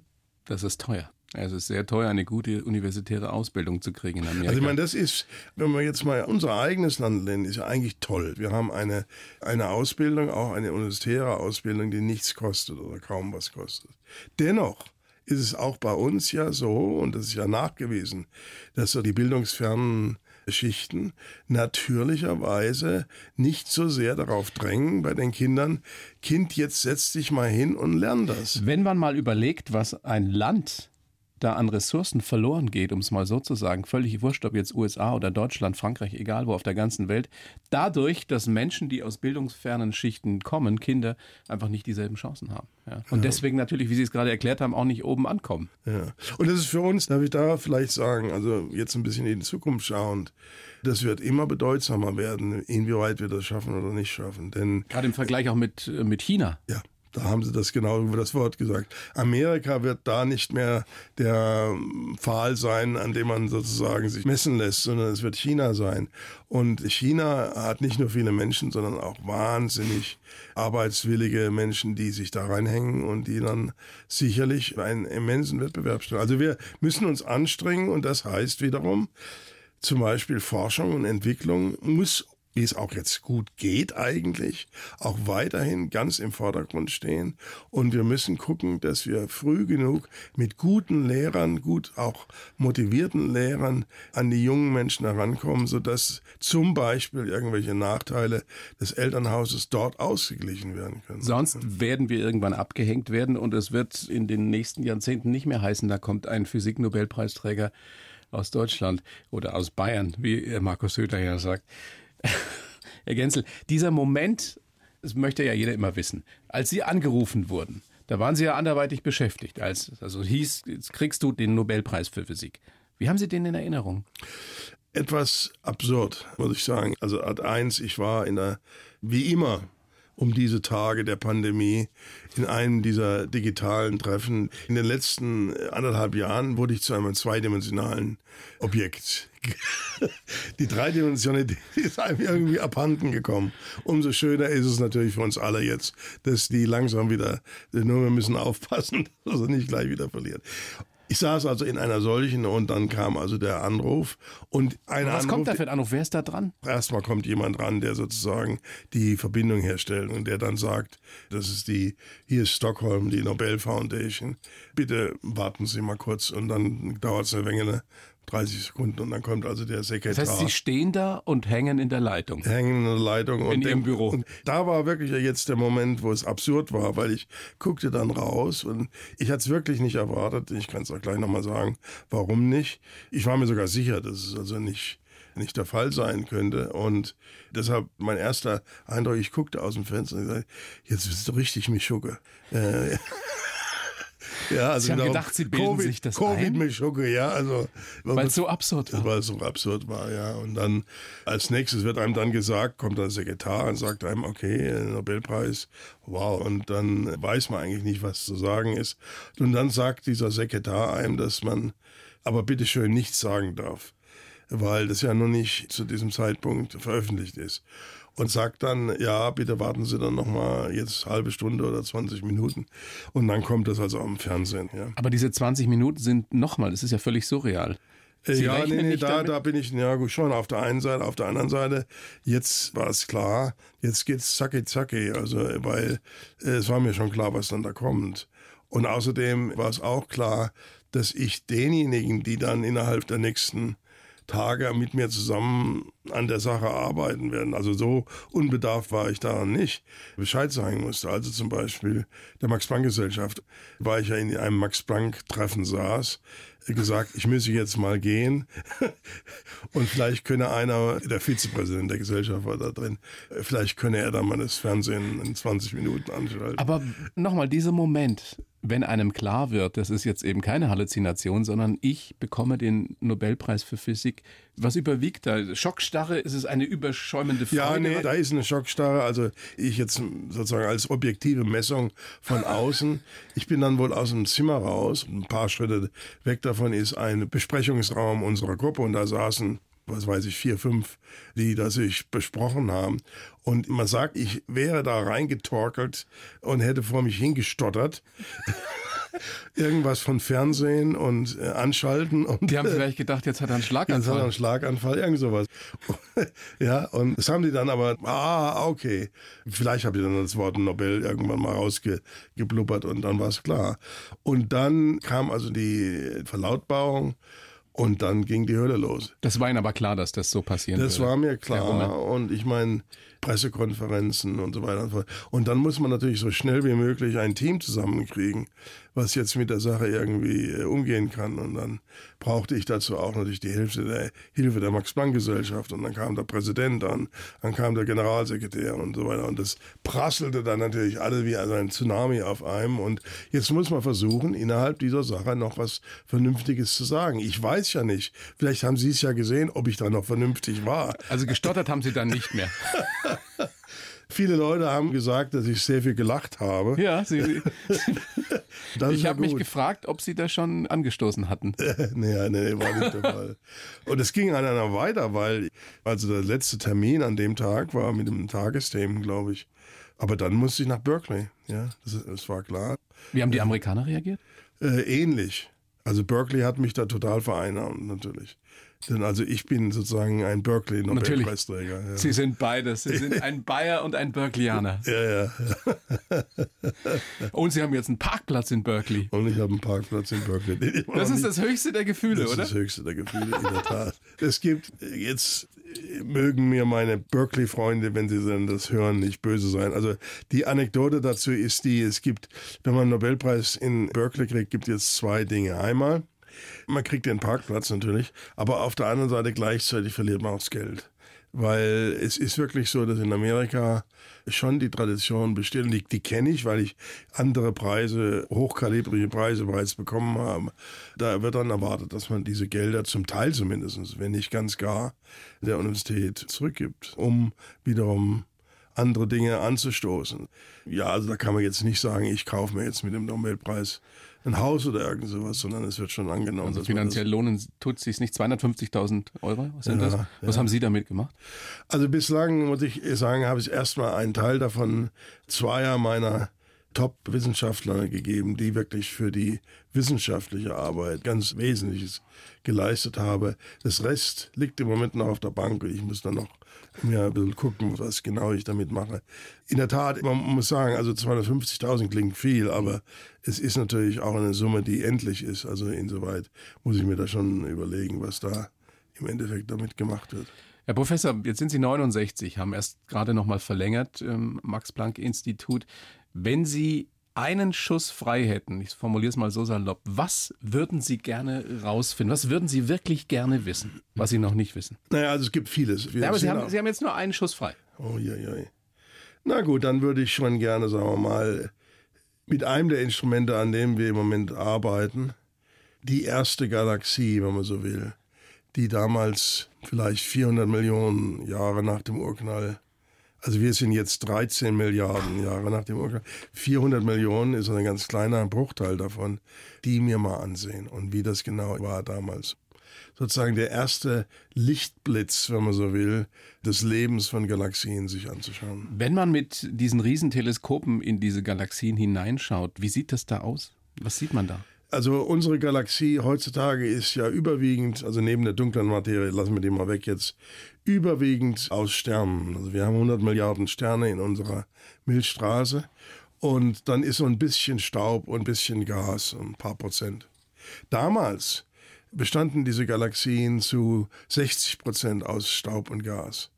S1: das ist teuer. Es ist sehr teuer, eine gute universitäre Ausbildung zu kriegen in Amerika.
S2: Also ich meine, das ist, wenn wir jetzt mal unser eigenes Land nennen, ist ja eigentlich toll. Wir haben eine, eine Ausbildung, auch eine universitäre Ausbildung, die nichts kostet oder kaum was kostet. Dennoch ist es auch bei uns ja so, und das ist ja nachgewiesen, dass so die bildungsfernen Schichten natürlicherweise nicht so sehr darauf drängen bei den Kindern, Kind, jetzt setz dich mal hin und lern das.
S1: Wenn man mal überlegt, was ein Land da an Ressourcen verloren geht, um es mal so zu sagen, völlig wurscht, ob jetzt USA oder Deutschland, Frankreich, egal wo auf der ganzen Welt, dadurch, dass Menschen, die aus bildungsfernen Schichten kommen, Kinder, einfach nicht dieselben Chancen haben. Ja. Und deswegen natürlich, wie Sie es gerade erklärt haben, auch nicht oben ankommen.
S2: Ja. Und das ist für uns, darf ich da vielleicht sagen, also jetzt ein bisschen in die Zukunft schauend, das wird immer bedeutsamer werden, inwieweit wir das schaffen oder nicht schaffen. Denn
S1: gerade im Vergleich auch mit, mit China.
S2: Ja. Da haben sie das genau über das Wort gesagt. Amerika wird da nicht mehr der Pfahl sein, an dem man sozusagen sich messen lässt, sondern es wird China sein. Und China hat nicht nur viele Menschen, sondern auch wahnsinnig arbeitswillige Menschen, die sich da reinhängen und die dann sicherlich einen immensen Wettbewerb stellen. Also wir müssen uns anstrengen und das heißt wiederum, zum Beispiel Forschung und Entwicklung muss wie es auch jetzt gut geht eigentlich, auch weiterhin ganz im Vordergrund stehen. Und wir müssen gucken, dass wir früh genug mit guten Lehrern, gut auch motivierten Lehrern an die jungen Menschen herankommen, sodass zum Beispiel irgendwelche Nachteile des Elternhauses dort ausgeglichen werden können.
S1: Sonst werden wir irgendwann abgehängt werden und es wird in den nächsten Jahrzehnten nicht mehr heißen, da kommt ein Physiknobelpreisträger aus Deutschland oder aus Bayern, wie Markus Söder ja sagt. *laughs* Herr Genzel, dieser Moment, das möchte ja jeder immer wissen, als Sie angerufen wurden, da waren Sie ja anderweitig beschäftigt, als also hieß, jetzt kriegst du den Nobelpreis für Physik. Wie haben Sie den in Erinnerung?
S2: Etwas absurd, muss ich sagen. Also Art 1, ich war in der, wie immer, um diese Tage der Pandemie in einem dieser digitalen Treffen. In den letzten anderthalb Jahren wurde ich zu einem zweidimensionalen Objekt. *laughs* Die Dreidimensionalität ist einem irgendwie abhanden gekommen. Umso schöner ist es natürlich für uns alle jetzt, dass die langsam wieder, nur wir müssen aufpassen, *laughs* dass er nicht gleich wieder verliert. Ich saß also in einer solchen und dann kam also der Anruf und ein
S1: Was
S2: Anruf,
S1: kommt da für ein Anruf? Wer ist da dran?
S2: Erstmal kommt jemand dran, der sozusagen die Verbindung herstellt und der dann sagt, das ist die, hier ist Stockholm, die Nobel Foundation. Bitte warten Sie mal kurz und dann dauert es eine Menge, 30 Sekunden und dann kommt also der Sekretär.
S1: Das heißt, Sie stehen da und hängen in der Leitung.
S2: Hängen in der Leitung.
S1: In
S2: und
S1: Ihrem Büro.
S2: Und da war wirklich jetzt der Moment, wo es absurd war, weil ich guckte dann raus und ich hatte es wirklich nicht erwartet. Ich kann es auch gleich nochmal sagen, warum nicht. Ich war mir sogar sicher, dass es also nicht nicht der Fall sein könnte. Und deshalb mein erster Eindruck, ich guckte aus dem Fenster und sagte, jetzt bist du richtig Mischucke. Äh, *laughs*
S1: Ja, also haben genau, gedacht, Sie bilden
S2: COVID,
S1: sich das
S2: COVID mit Schucke, ja. Also,
S1: weil es so absurd war.
S2: Weil es so absurd war, ja. Und dann als nächstes wird einem dann gesagt, kommt der Sekretär und sagt einem, okay, Nobelpreis, wow. Und dann weiß man eigentlich nicht, was zu sagen ist. Und dann sagt dieser Sekretär einem, dass man aber bitteschön nichts sagen darf, weil das ja noch nicht zu diesem Zeitpunkt veröffentlicht ist und sagt dann, ja, bitte warten Sie dann nochmal jetzt halbe Stunde oder 20 Minuten. Und dann kommt das also am Fernsehen. Ja.
S1: Aber diese 20 Minuten sind nochmal, das ist ja völlig surreal.
S2: Äh, Sie ja, nee, nee, da, da bin ich ja schon auf der einen Seite, auf der anderen Seite. Jetzt war es klar, jetzt geht's zacki zacki, also weil äh, es war mir schon klar, was dann da kommt. Und außerdem war es auch klar, dass ich denjenigen, die dann innerhalb der nächsten Tage mit mir zusammen an der Sache arbeiten werden. Also so unbedarft war ich daran nicht. Bescheid sagen musste. Also zum Beispiel der Max-Planck-Gesellschaft, weil ich ja in einem Max-Planck-Treffen saß, gesagt, ich müsse jetzt mal gehen. *laughs* Und vielleicht könne einer, der Vizepräsident der Gesellschaft war da drin, vielleicht könne er da mal das Fernsehen in 20 Minuten anschalten.
S1: Aber nochmal, dieser Moment, wenn einem klar wird, das ist jetzt eben keine Halluzination, sondern ich bekomme den Nobelpreis für Physik. Was überwiegt da? Schockstarre? Ist es eine überschäumende Freude?
S2: Ja, nee, da ist eine Schockstarre. Also ich jetzt sozusagen als objektive Messung von außen. Ich bin dann wohl aus dem Zimmer raus. Ein paar Schritte weg davon ist ein Besprechungsraum unserer Gruppe und da saßen was weiß ich, vier, fünf, die das sich besprochen haben. Und man sagt, ich wäre da reingetorkelt und hätte vor mich hingestottert. Irgendwas von Fernsehen und äh, Anschalten. Und,
S1: die haben vielleicht gedacht, jetzt hat er einen Schlaganfall.
S2: Jetzt hat er einen Schlaganfall, irgend sowas. *laughs* ja, und das haben die dann aber, ah, okay. Vielleicht habe ich dann das Wort Nobel irgendwann mal rausgeblubbert und dann war es klar. Und dann kam also die Verlautbarung und dann ging die Hölle los.
S1: Das war Ihnen aber klar, dass das so passieren
S2: das
S1: würde.
S2: Das war mir klar. Und ich meine, Pressekonferenzen und so weiter und so fort. Und dann muss man natürlich so schnell wie möglich ein Team zusammenkriegen, was jetzt mit der Sache irgendwie äh, umgehen kann. Und dann brauchte ich dazu auch natürlich die Hilfe der, Hilfe der Max-Planck-Gesellschaft. Und dann kam der Präsident an, dann kam der Generalsekretär und so weiter. Und das prasselte dann natürlich alle wie ein Tsunami auf einem. Und jetzt muss man versuchen, innerhalb dieser Sache noch was Vernünftiges zu sagen. Ich weiß ja nicht, vielleicht haben Sie es ja gesehen, ob ich da noch vernünftig war.
S1: Also gestottert haben Sie dann nicht mehr. *laughs*
S2: Viele Leute haben gesagt, dass ich sehr viel gelacht habe.
S1: Ja, Sie, Sie *laughs* ich habe mich gefragt, ob Sie das schon angestoßen hatten. *laughs*
S2: nee, nee, war nicht der Fall. Und es ging an einer weiter, weil also der letzte Termin an dem Tag war mit dem Tagesthemen, glaube ich. Aber dann musste ich nach Berkeley. Ja, das, das war klar.
S1: Wie haben die Amerikaner reagiert?
S2: Äh, ähnlich. Also Berkeley hat mich da total vereinnahmt, natürlich. Denn also ich bin sozusagen ein Berkeley Nobelpreisträger.
S1: Ja. Sie sind beides. Sie sind ein Bayer und ein Berkeleyaner. *laughs*
S2: Ja, ja.
S1: und Sie haben jetzt einen Parkplatz in Berkeley.
S2: Und ich habe einen Parkplatz in Berkeley.
S1: Das ist das höchste der Gefühle,
S2: das
S1: oder?
S2: Das ist das höchste der Gefühle, in der Tat. Es gibt jetzt mögen mir meine Berkeley-Freunde, wenn sie dann das hören, nicht böse sein. Also die Anekdote dazu ist die, es gibt, wenn man einen Nobelpreis in Berkeley kriegt, gibt es zwei Dinge. Einmal, man kriegt den Parkplatz natürlich, aber auf der anderen Seite gleichzeitig verliert man auch das Geld. Weil es ist wirklich so, dass in Amerika schon die Tradition besteht. Und die, die kenne ich, weil ich andere Preise, hochkalibrige Preise bereits bekommen habe. Da wird dann erwartet, dass man diese Gelder zum Teil zumindest, wenn nicht ganz gar, der Universität zurückgibt, um wiederum andere Dinge anzustoßen. Ja, also da kann man jetzt nicht sagen, ich kaufe mir jetzt mit dem Nobelpreis ein Haus oder irgend sowas, sondern es wird schon angenommen.
S1: Also finanziell lohnen tut es sich nicht 250.000 Euro? Was sind ja, das? Was ja. haben Sie damit gemacht?
S2: Also bislang, muss ich sagen, habe ich erstmal einen Teil davon zweier meiner Top-Wissenschaftler gegeben, die wirklich für die wissenschaftliche Arbeit ganz Wesentliches geleistet habe. Das Rest liegt im Moment noch auf der Bank und ich muss dann noch mir ein bisschen gucken, was genau ich damit mache. In der Tat, man muss sagen, also 250.000 klingt viel, aber es ist natürlich auch eine Summe, die endlich ist. Also insoweit muss ich mir da schon überlegen, was da im Endeffekt damit gemacht wird.
S1: Herr Professor, jetzt sind Sie 69, haben erst gerade noch mal verlängert im Max-Planck-Institut. Wenn Sie einen Schuss frei hätten, ich formuliere es mal so salopp, was würden Sie gerne rausfinden? Was würden Sie wirklich gerne wissen, was Sie noch nicht wissen?
S2: Naja, also es gibt vieles.
S1: Ja, aber Sie haben, Sie haben, jetzt nur einen Schuss frei.
S2: Oh, ja, ja. Na gut, dann würde ich schon gerne, sagen wir mal, mit einem der Instrumente, an dem wir im Moment arbeiten, die erste Galaxie, wenn man so will, die damals vielleicht 400 Millionen Jahre nach dem Urknall also wir sind jetzt 13 Milliarden Jahre nach dem Urknall. 400 Millionen ist ein ganz kleiner Bruchteil davon, die mir mal ansehen und wie das genau war damals. Sozusagen der erste Lichtblitz, wenn man so will, des Lebens von Galaxien sich anzuschauen.
S1: Wenn man mit diesen Riesenteleskopen in diese Galaxien hineinschaut, wie sieht das da aus? Was sieht man da?
S2: Also unsere Galaxie heutzutage ist ja überwiegend, also neben der dunklen Materie, lassen wir die mal weg jetzt, überwiegend aus Sternen. Also wir haben 100 Milliarden Sterne in unserer Milchstraße und dann ist so ein bisschen Staub und ein bisschen Gas, ein paar Prozent. Damals bestanden diese Galaxien zu 60 Prozent aus Staub und Gas.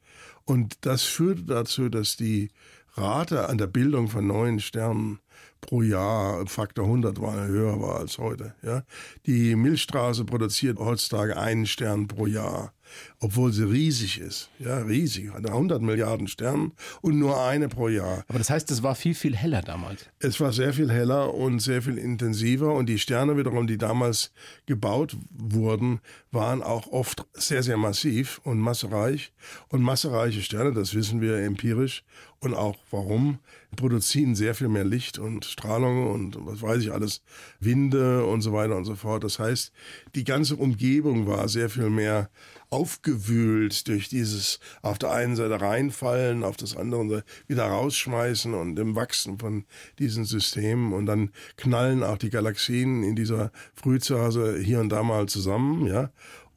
S2: Und das führte dazu, dass die Rate an der Bildung von neuen Sternen pro Jahr Faktor 100 mal höher war als heute. Ja? Die Milchstraße produziert heutzutage einen Stern pro Jahr obwohl sie riesig ist. Ja, riesig. Hat 100 Milliarden Sternen und nur eine pro Jahr.
S1: Aber das heißt, es war viel, viel heller damals.
S2: Es war sehr viel heller und sehr viel intensiver und die Sterne wiederum, die damals gebaut wurden, waren auch oft sehr, sehr massiv und massereich. Und massereiche Sterne, das wissen wir empirisch und auch warum, produzieren sehr viel mehr Licht und Strahlung und was weiß ich alles, Winde und so weiter und so fort. Das heißt, die ganze Umgebung war sehr viel mehr aufgewühlt durch dieses auf der einen Seite reinfallen, auf das andere wieder rausschmeißen und im Wachsen von diesen Systemen und dann knallen auch die Galaxien in dieser Frühphase hier und da mal zusammen, ja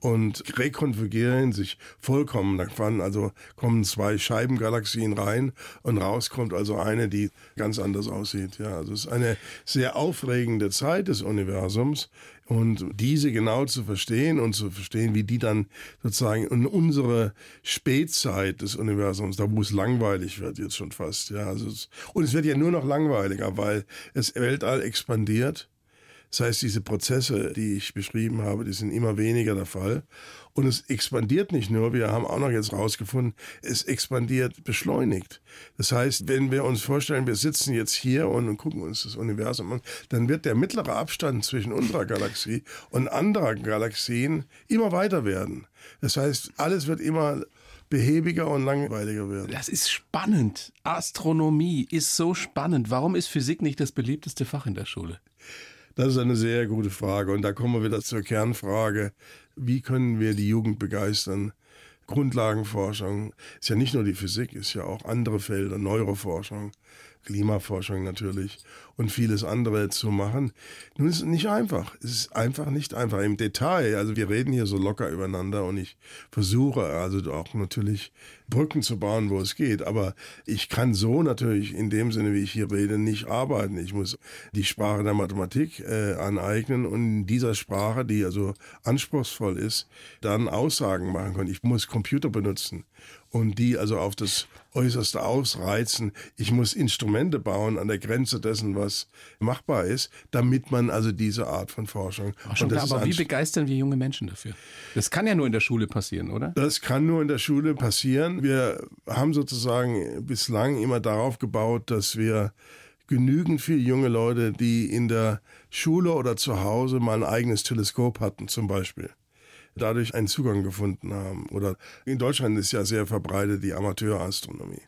S2: und rekonfigurieren sich vollkommen. Da also kommen zwei Scheibengalaxien rein und raus kommt also eine, die ganz anders aussieht. Ja, also es ist eine sehr aufregende Zeit des Universums und diese genau zu verstehen und zu verstehen, wie die dann sozusagen in unsere Spätzeit des Universums, da wo es langweilig wird jetzt schon fast, ja, also es, und es wird ja nur noch langweiliger, weil das Weltall expandiert das heißt, diese Prozesse, die ich beschrieben habe, die sind immer weniger der Fall. Und es expandiert nicht nur, wir haben auch noch jetzt rausgefunden, es expandiert beschleunigt. Das heißt, wenn wir uns vorstellen, wir sitzen jetzt hier und gucken uns das Universum an, dann wird der mittlere Abstand zwischen unserer Galaxie und anderen Galaxien immer weiter werden. Das heißt, alles wird immer behäbiger und langweiliger werden.
S1: Das ist spannend. Astronomie ist so spannend. Warum ist Physik nicht das beliebteste Fach in der Schule?
S2: Das ist eine sehr gute Frage. Und da kommen wir wieder zur Kernfrage. Wie können wir die Jugend begeistern? Grundlagenforschung ist ja nicht nur die Physik, ist ja auch andere Felder, Neuroforschung, Klimaforschung natürlich und vieles andere zu machen. Nun ist es nicht einfach. Es ist einfach nicht einfach. Im Detail, also wir reden hier so locker übereinander und ich versuche also auch natürlich Brücken zu bauen, wo es geht. Aber ich kann so natürlich in dem Sinne, wie ich hier rede, nicht arbeiten. Ich muss die Sprache der Mathematik äh, aneignen und in dieser Sprache, die also anspruchsvoll ist, dann Aussagen machen können. Ich muss Computer benutzen und die also auf das Äußerste ausreizen. Ich muss Instrumente bauen an der Grenze dessen, was machbar ist, damit man also diese Art von Forschung.
S1: Ach, schon klar, aber wie begeistern wir junge Menschen dafür? Das kann ja nur in der Schule passieren, oder?
S2: Das kann nur in der Schule passieren. Wir haben sozusagen bislang immer darauf gebaut, dass wir genügend viele junge Leute, die in der Schule oder zu Hause mal ein eigenes Teleskop hatten, zum Beispiel dadurch einen Zugang gefunden haben. Oder in Deutschland ist ja sehr verbreitet die Amateurastronomie.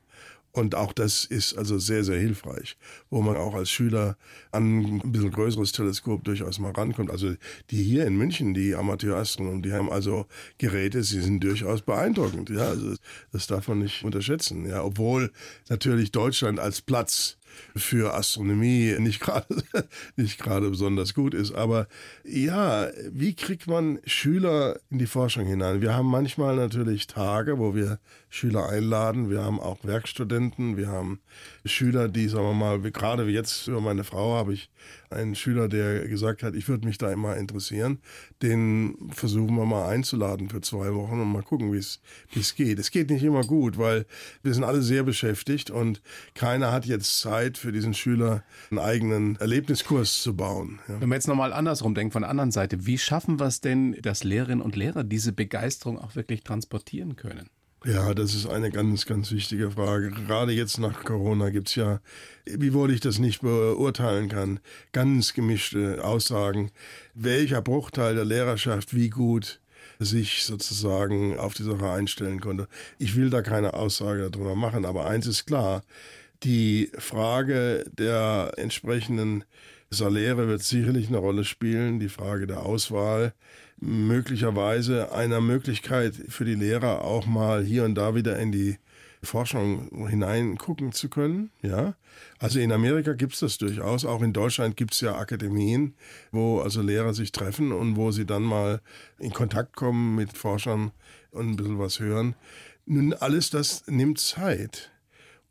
S2: Und auch das ist also sehr, sehr hilfreich, wo man auch als Schüler an ein bisschen größeres Teleskop durchaus mal rankommt. Also die hier in München, die Amateurastronomen, die haben also Geräte, sie sind durchaus beeindruckend. Ja, also das darf man nicht unterschätzen. Ja, obwohl natürlich Deutschland als Platz für Astronomie nicht gerade *laughs* nicht gerade besonders gut ist. Aber ja, wie kriegt man Schüler in die Forschung hinein? Wir haben manchmal natürlich Tage, wo wir Schüler einladen. Wir haben auch Werkstudenten. Wir haben Schüler, die, sagen wir mal, gerade jetzt für meine Frau habe ich einen Schüler, der gesagt hat, ich würde mich da immer interessieren. Den versuchen wir mal einzuladen für zwei Wochen und mal gucken, wie es geht. Es geht nicht immer gut, weil wir sind alle sehr beschäftigt und keiner hat jetzt Zeit für diesen Schüler einen eigenen Erlebniskurs zu bauen.
S1: Ja. Wenn man jetzt nochmal andersrum denkt, von der anderen Seite, wie schaffen wir es denn, dass Lehrerinnen und Lehrer diese Begeisterung auch wirklich transportieren können?
S2: Ja, das ist eine ganz, ganz wichtige Frage. Gerade jetzt nach Corona gibt es ja, wiewohl ich das nicht beurteilen kann, ganz gemischte Aussagen, welcher Bruchteil der Lehrerschaft wie gut sich sozusagen auf die Sache einstellen konnte. Ich will da keine Aussage darüber machen, aber eins ist klar, die Frage der entsprechenden Saläre wird sicherlich eine Rolle spielen, die Frage der Auswahl möglicherweise einer Möglichkeit für die Lehrer auch mal hier und da wieder in die Forschung hineingucken zu können. Ja, also in Amerika gibt es das durchaus. Auch in Deutschland gibt es ja Akademien, wo also Lehrer sich treffen und wo sie dann mal in Kontakt kommen mit Forschern und ein bisschen was hören. Nun, alles das nimmt Zeit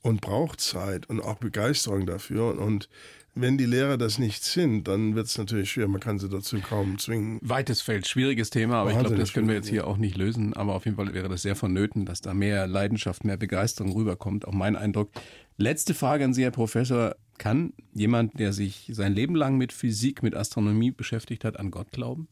S2: und braucht Zeit und auch Begeisterung dafür. Und wenn die Lehrer das nicht sind, dann wird es natürlich schwer. Man kann sie dazu kaum zwingen.
S1: Weites Feld, schwieriges Thema, aber ich glaube, das können wir jetzt hier auch nicht lösen. Aber auf jeden Fall wäre das sehr vonnöten, dass da mehr Leidenschaft, mehr Begeisterung rüberkommt. Auch mein Eindruck. Letzte Frage an Sie, Herr Professor. Kann jemand, der sich sein Leben lang mit Physik, mit Astronomie beschäftigt hat, an Gott glauben?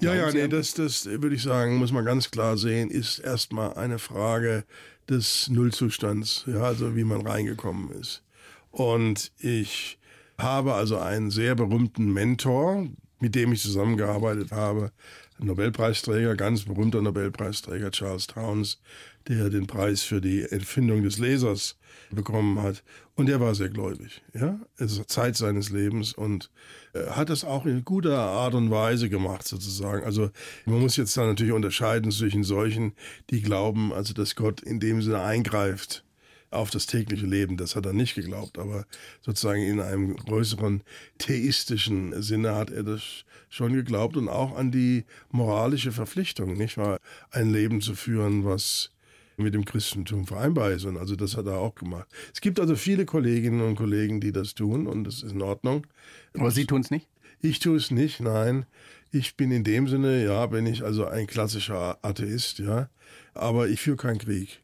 S2: Ja, ja, nee, das, das würde ich sagen, muss man ganz klar sehen, ist erstmal eine Frage des Nullzustands, ja, also wie man reingekommen ist. Und ich habe also einen sehr berühmten Mentor, mit dem ich zusammengearbeitet habe, Nobelpreisträger, ganz berühmter Nobelpreisträger Charles Towns, der den Preis für die Erfindung des Lasers bekommen hat. Und er war sehr gläubig, ja, es ist Zeit seines Lebens und äh, hat das auch in guter Art und Weise gemacht, sozusagen. Also man muss jetzt da natürlich unterscheiden zwischen solchen, die glauben, also dass Gott in dem Sinne eingreift auf das tägliche Leben. Das hat er nicht geglaubt, aber sozusagen in einem größeren theistischen Sinne hat er das schon geglaubt und auch an die moralische Verpflichtung, nicht wahr? Ein Leben zu führen, was mit dem Christentum vereinbar ist. Und also das hat er auch gemacht. Es gibt also viele Kolleginnen und Kollegen, die das tun und das ist in Ordnung.
S1: Aber Sie tun es nicht?
S2: Ich tue es nicht, nein. Ich bin in dem Sinne, ja, bin ich also ein klassischer Atheist, ja. Aber ich führe keinen Krieg.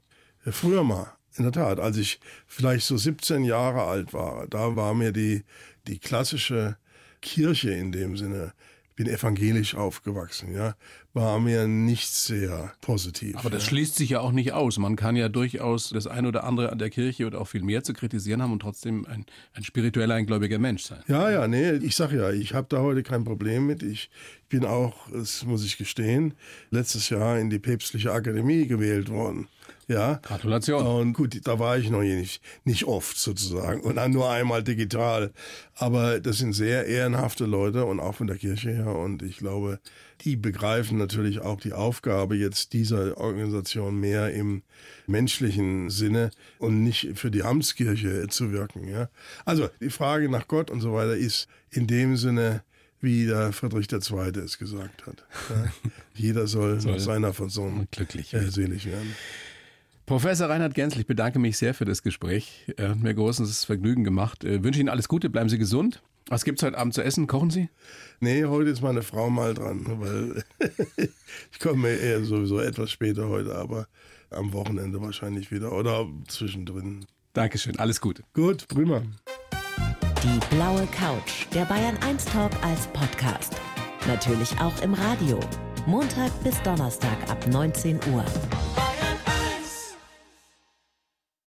S2: Früher mal, in der Tat, als ich vielleicht so 17 Jahre alt war, da war mir die, die klassische Kirche in dem Sinne bin evangelisch aufgewachsen, ja, war mir nicht sehr positiv.
S1: Aber das
S2: ja.
S1: schließt sich ja auch nicht aus. Man kann ja durchaus das eine oder andere an der Kirche und auch viel mehr zu kritisieren haben und trotzdem ein, ein spiritueller, ein gläubiger Mensch sein.
S2: Ja, ja, nee, ich sag ja, ich habe da heute kein Problem mit. Ich bin auch, das muss ich gestehen, letztes Jahr in die päpstliche Akademie gewählt worden. Ja.
S1: Gratulation.
S2: Und gut, da war ich noch nicht, nicht oft sozusagen und dann nur einmal digital. Aber das sind sehr ehrenhafte Leute und auch von der Kirche her. Und ich glaube, die begreifen natürlich auch die Aufgabe jetzt dieser Organisation mehr im menschlichen Sinne und nicht für die Amtskirche zu wirken. Ja. Also die Frage nach Gott und so weiter ist in dem Sinne wie der Friedrich II. es gesagt hat. Ja. *laughs* Jeder soll, soll nach seiner Versorgung
S1: glücklich
S2: äh, selig werden.
S1: Professor Reinhard Gensl, ich bedanke mich sehr für das Gespräch. Er hat mir großes Vergnügen gemacht. Ich wünsche Ihnen alles Gute, bleiben Sie gesund. Was gibt es heute Abend zu essen? Kochen Sie?
S2: Nee, heute ist meine Frau mal dran, weil *laughs* ich komme eher sowieso etwas später heute, aber am Wochenende wahrscheinlich wieder oder zwischendrin.
S1: Dankeschön, alles Gute.
S2: Gut, prima.
S3: Die blaue Couch, der Bayern 1 Talk als Podcast. Natürlich auch im Radio. Montag bis Donnerstag ab 19 Uhr.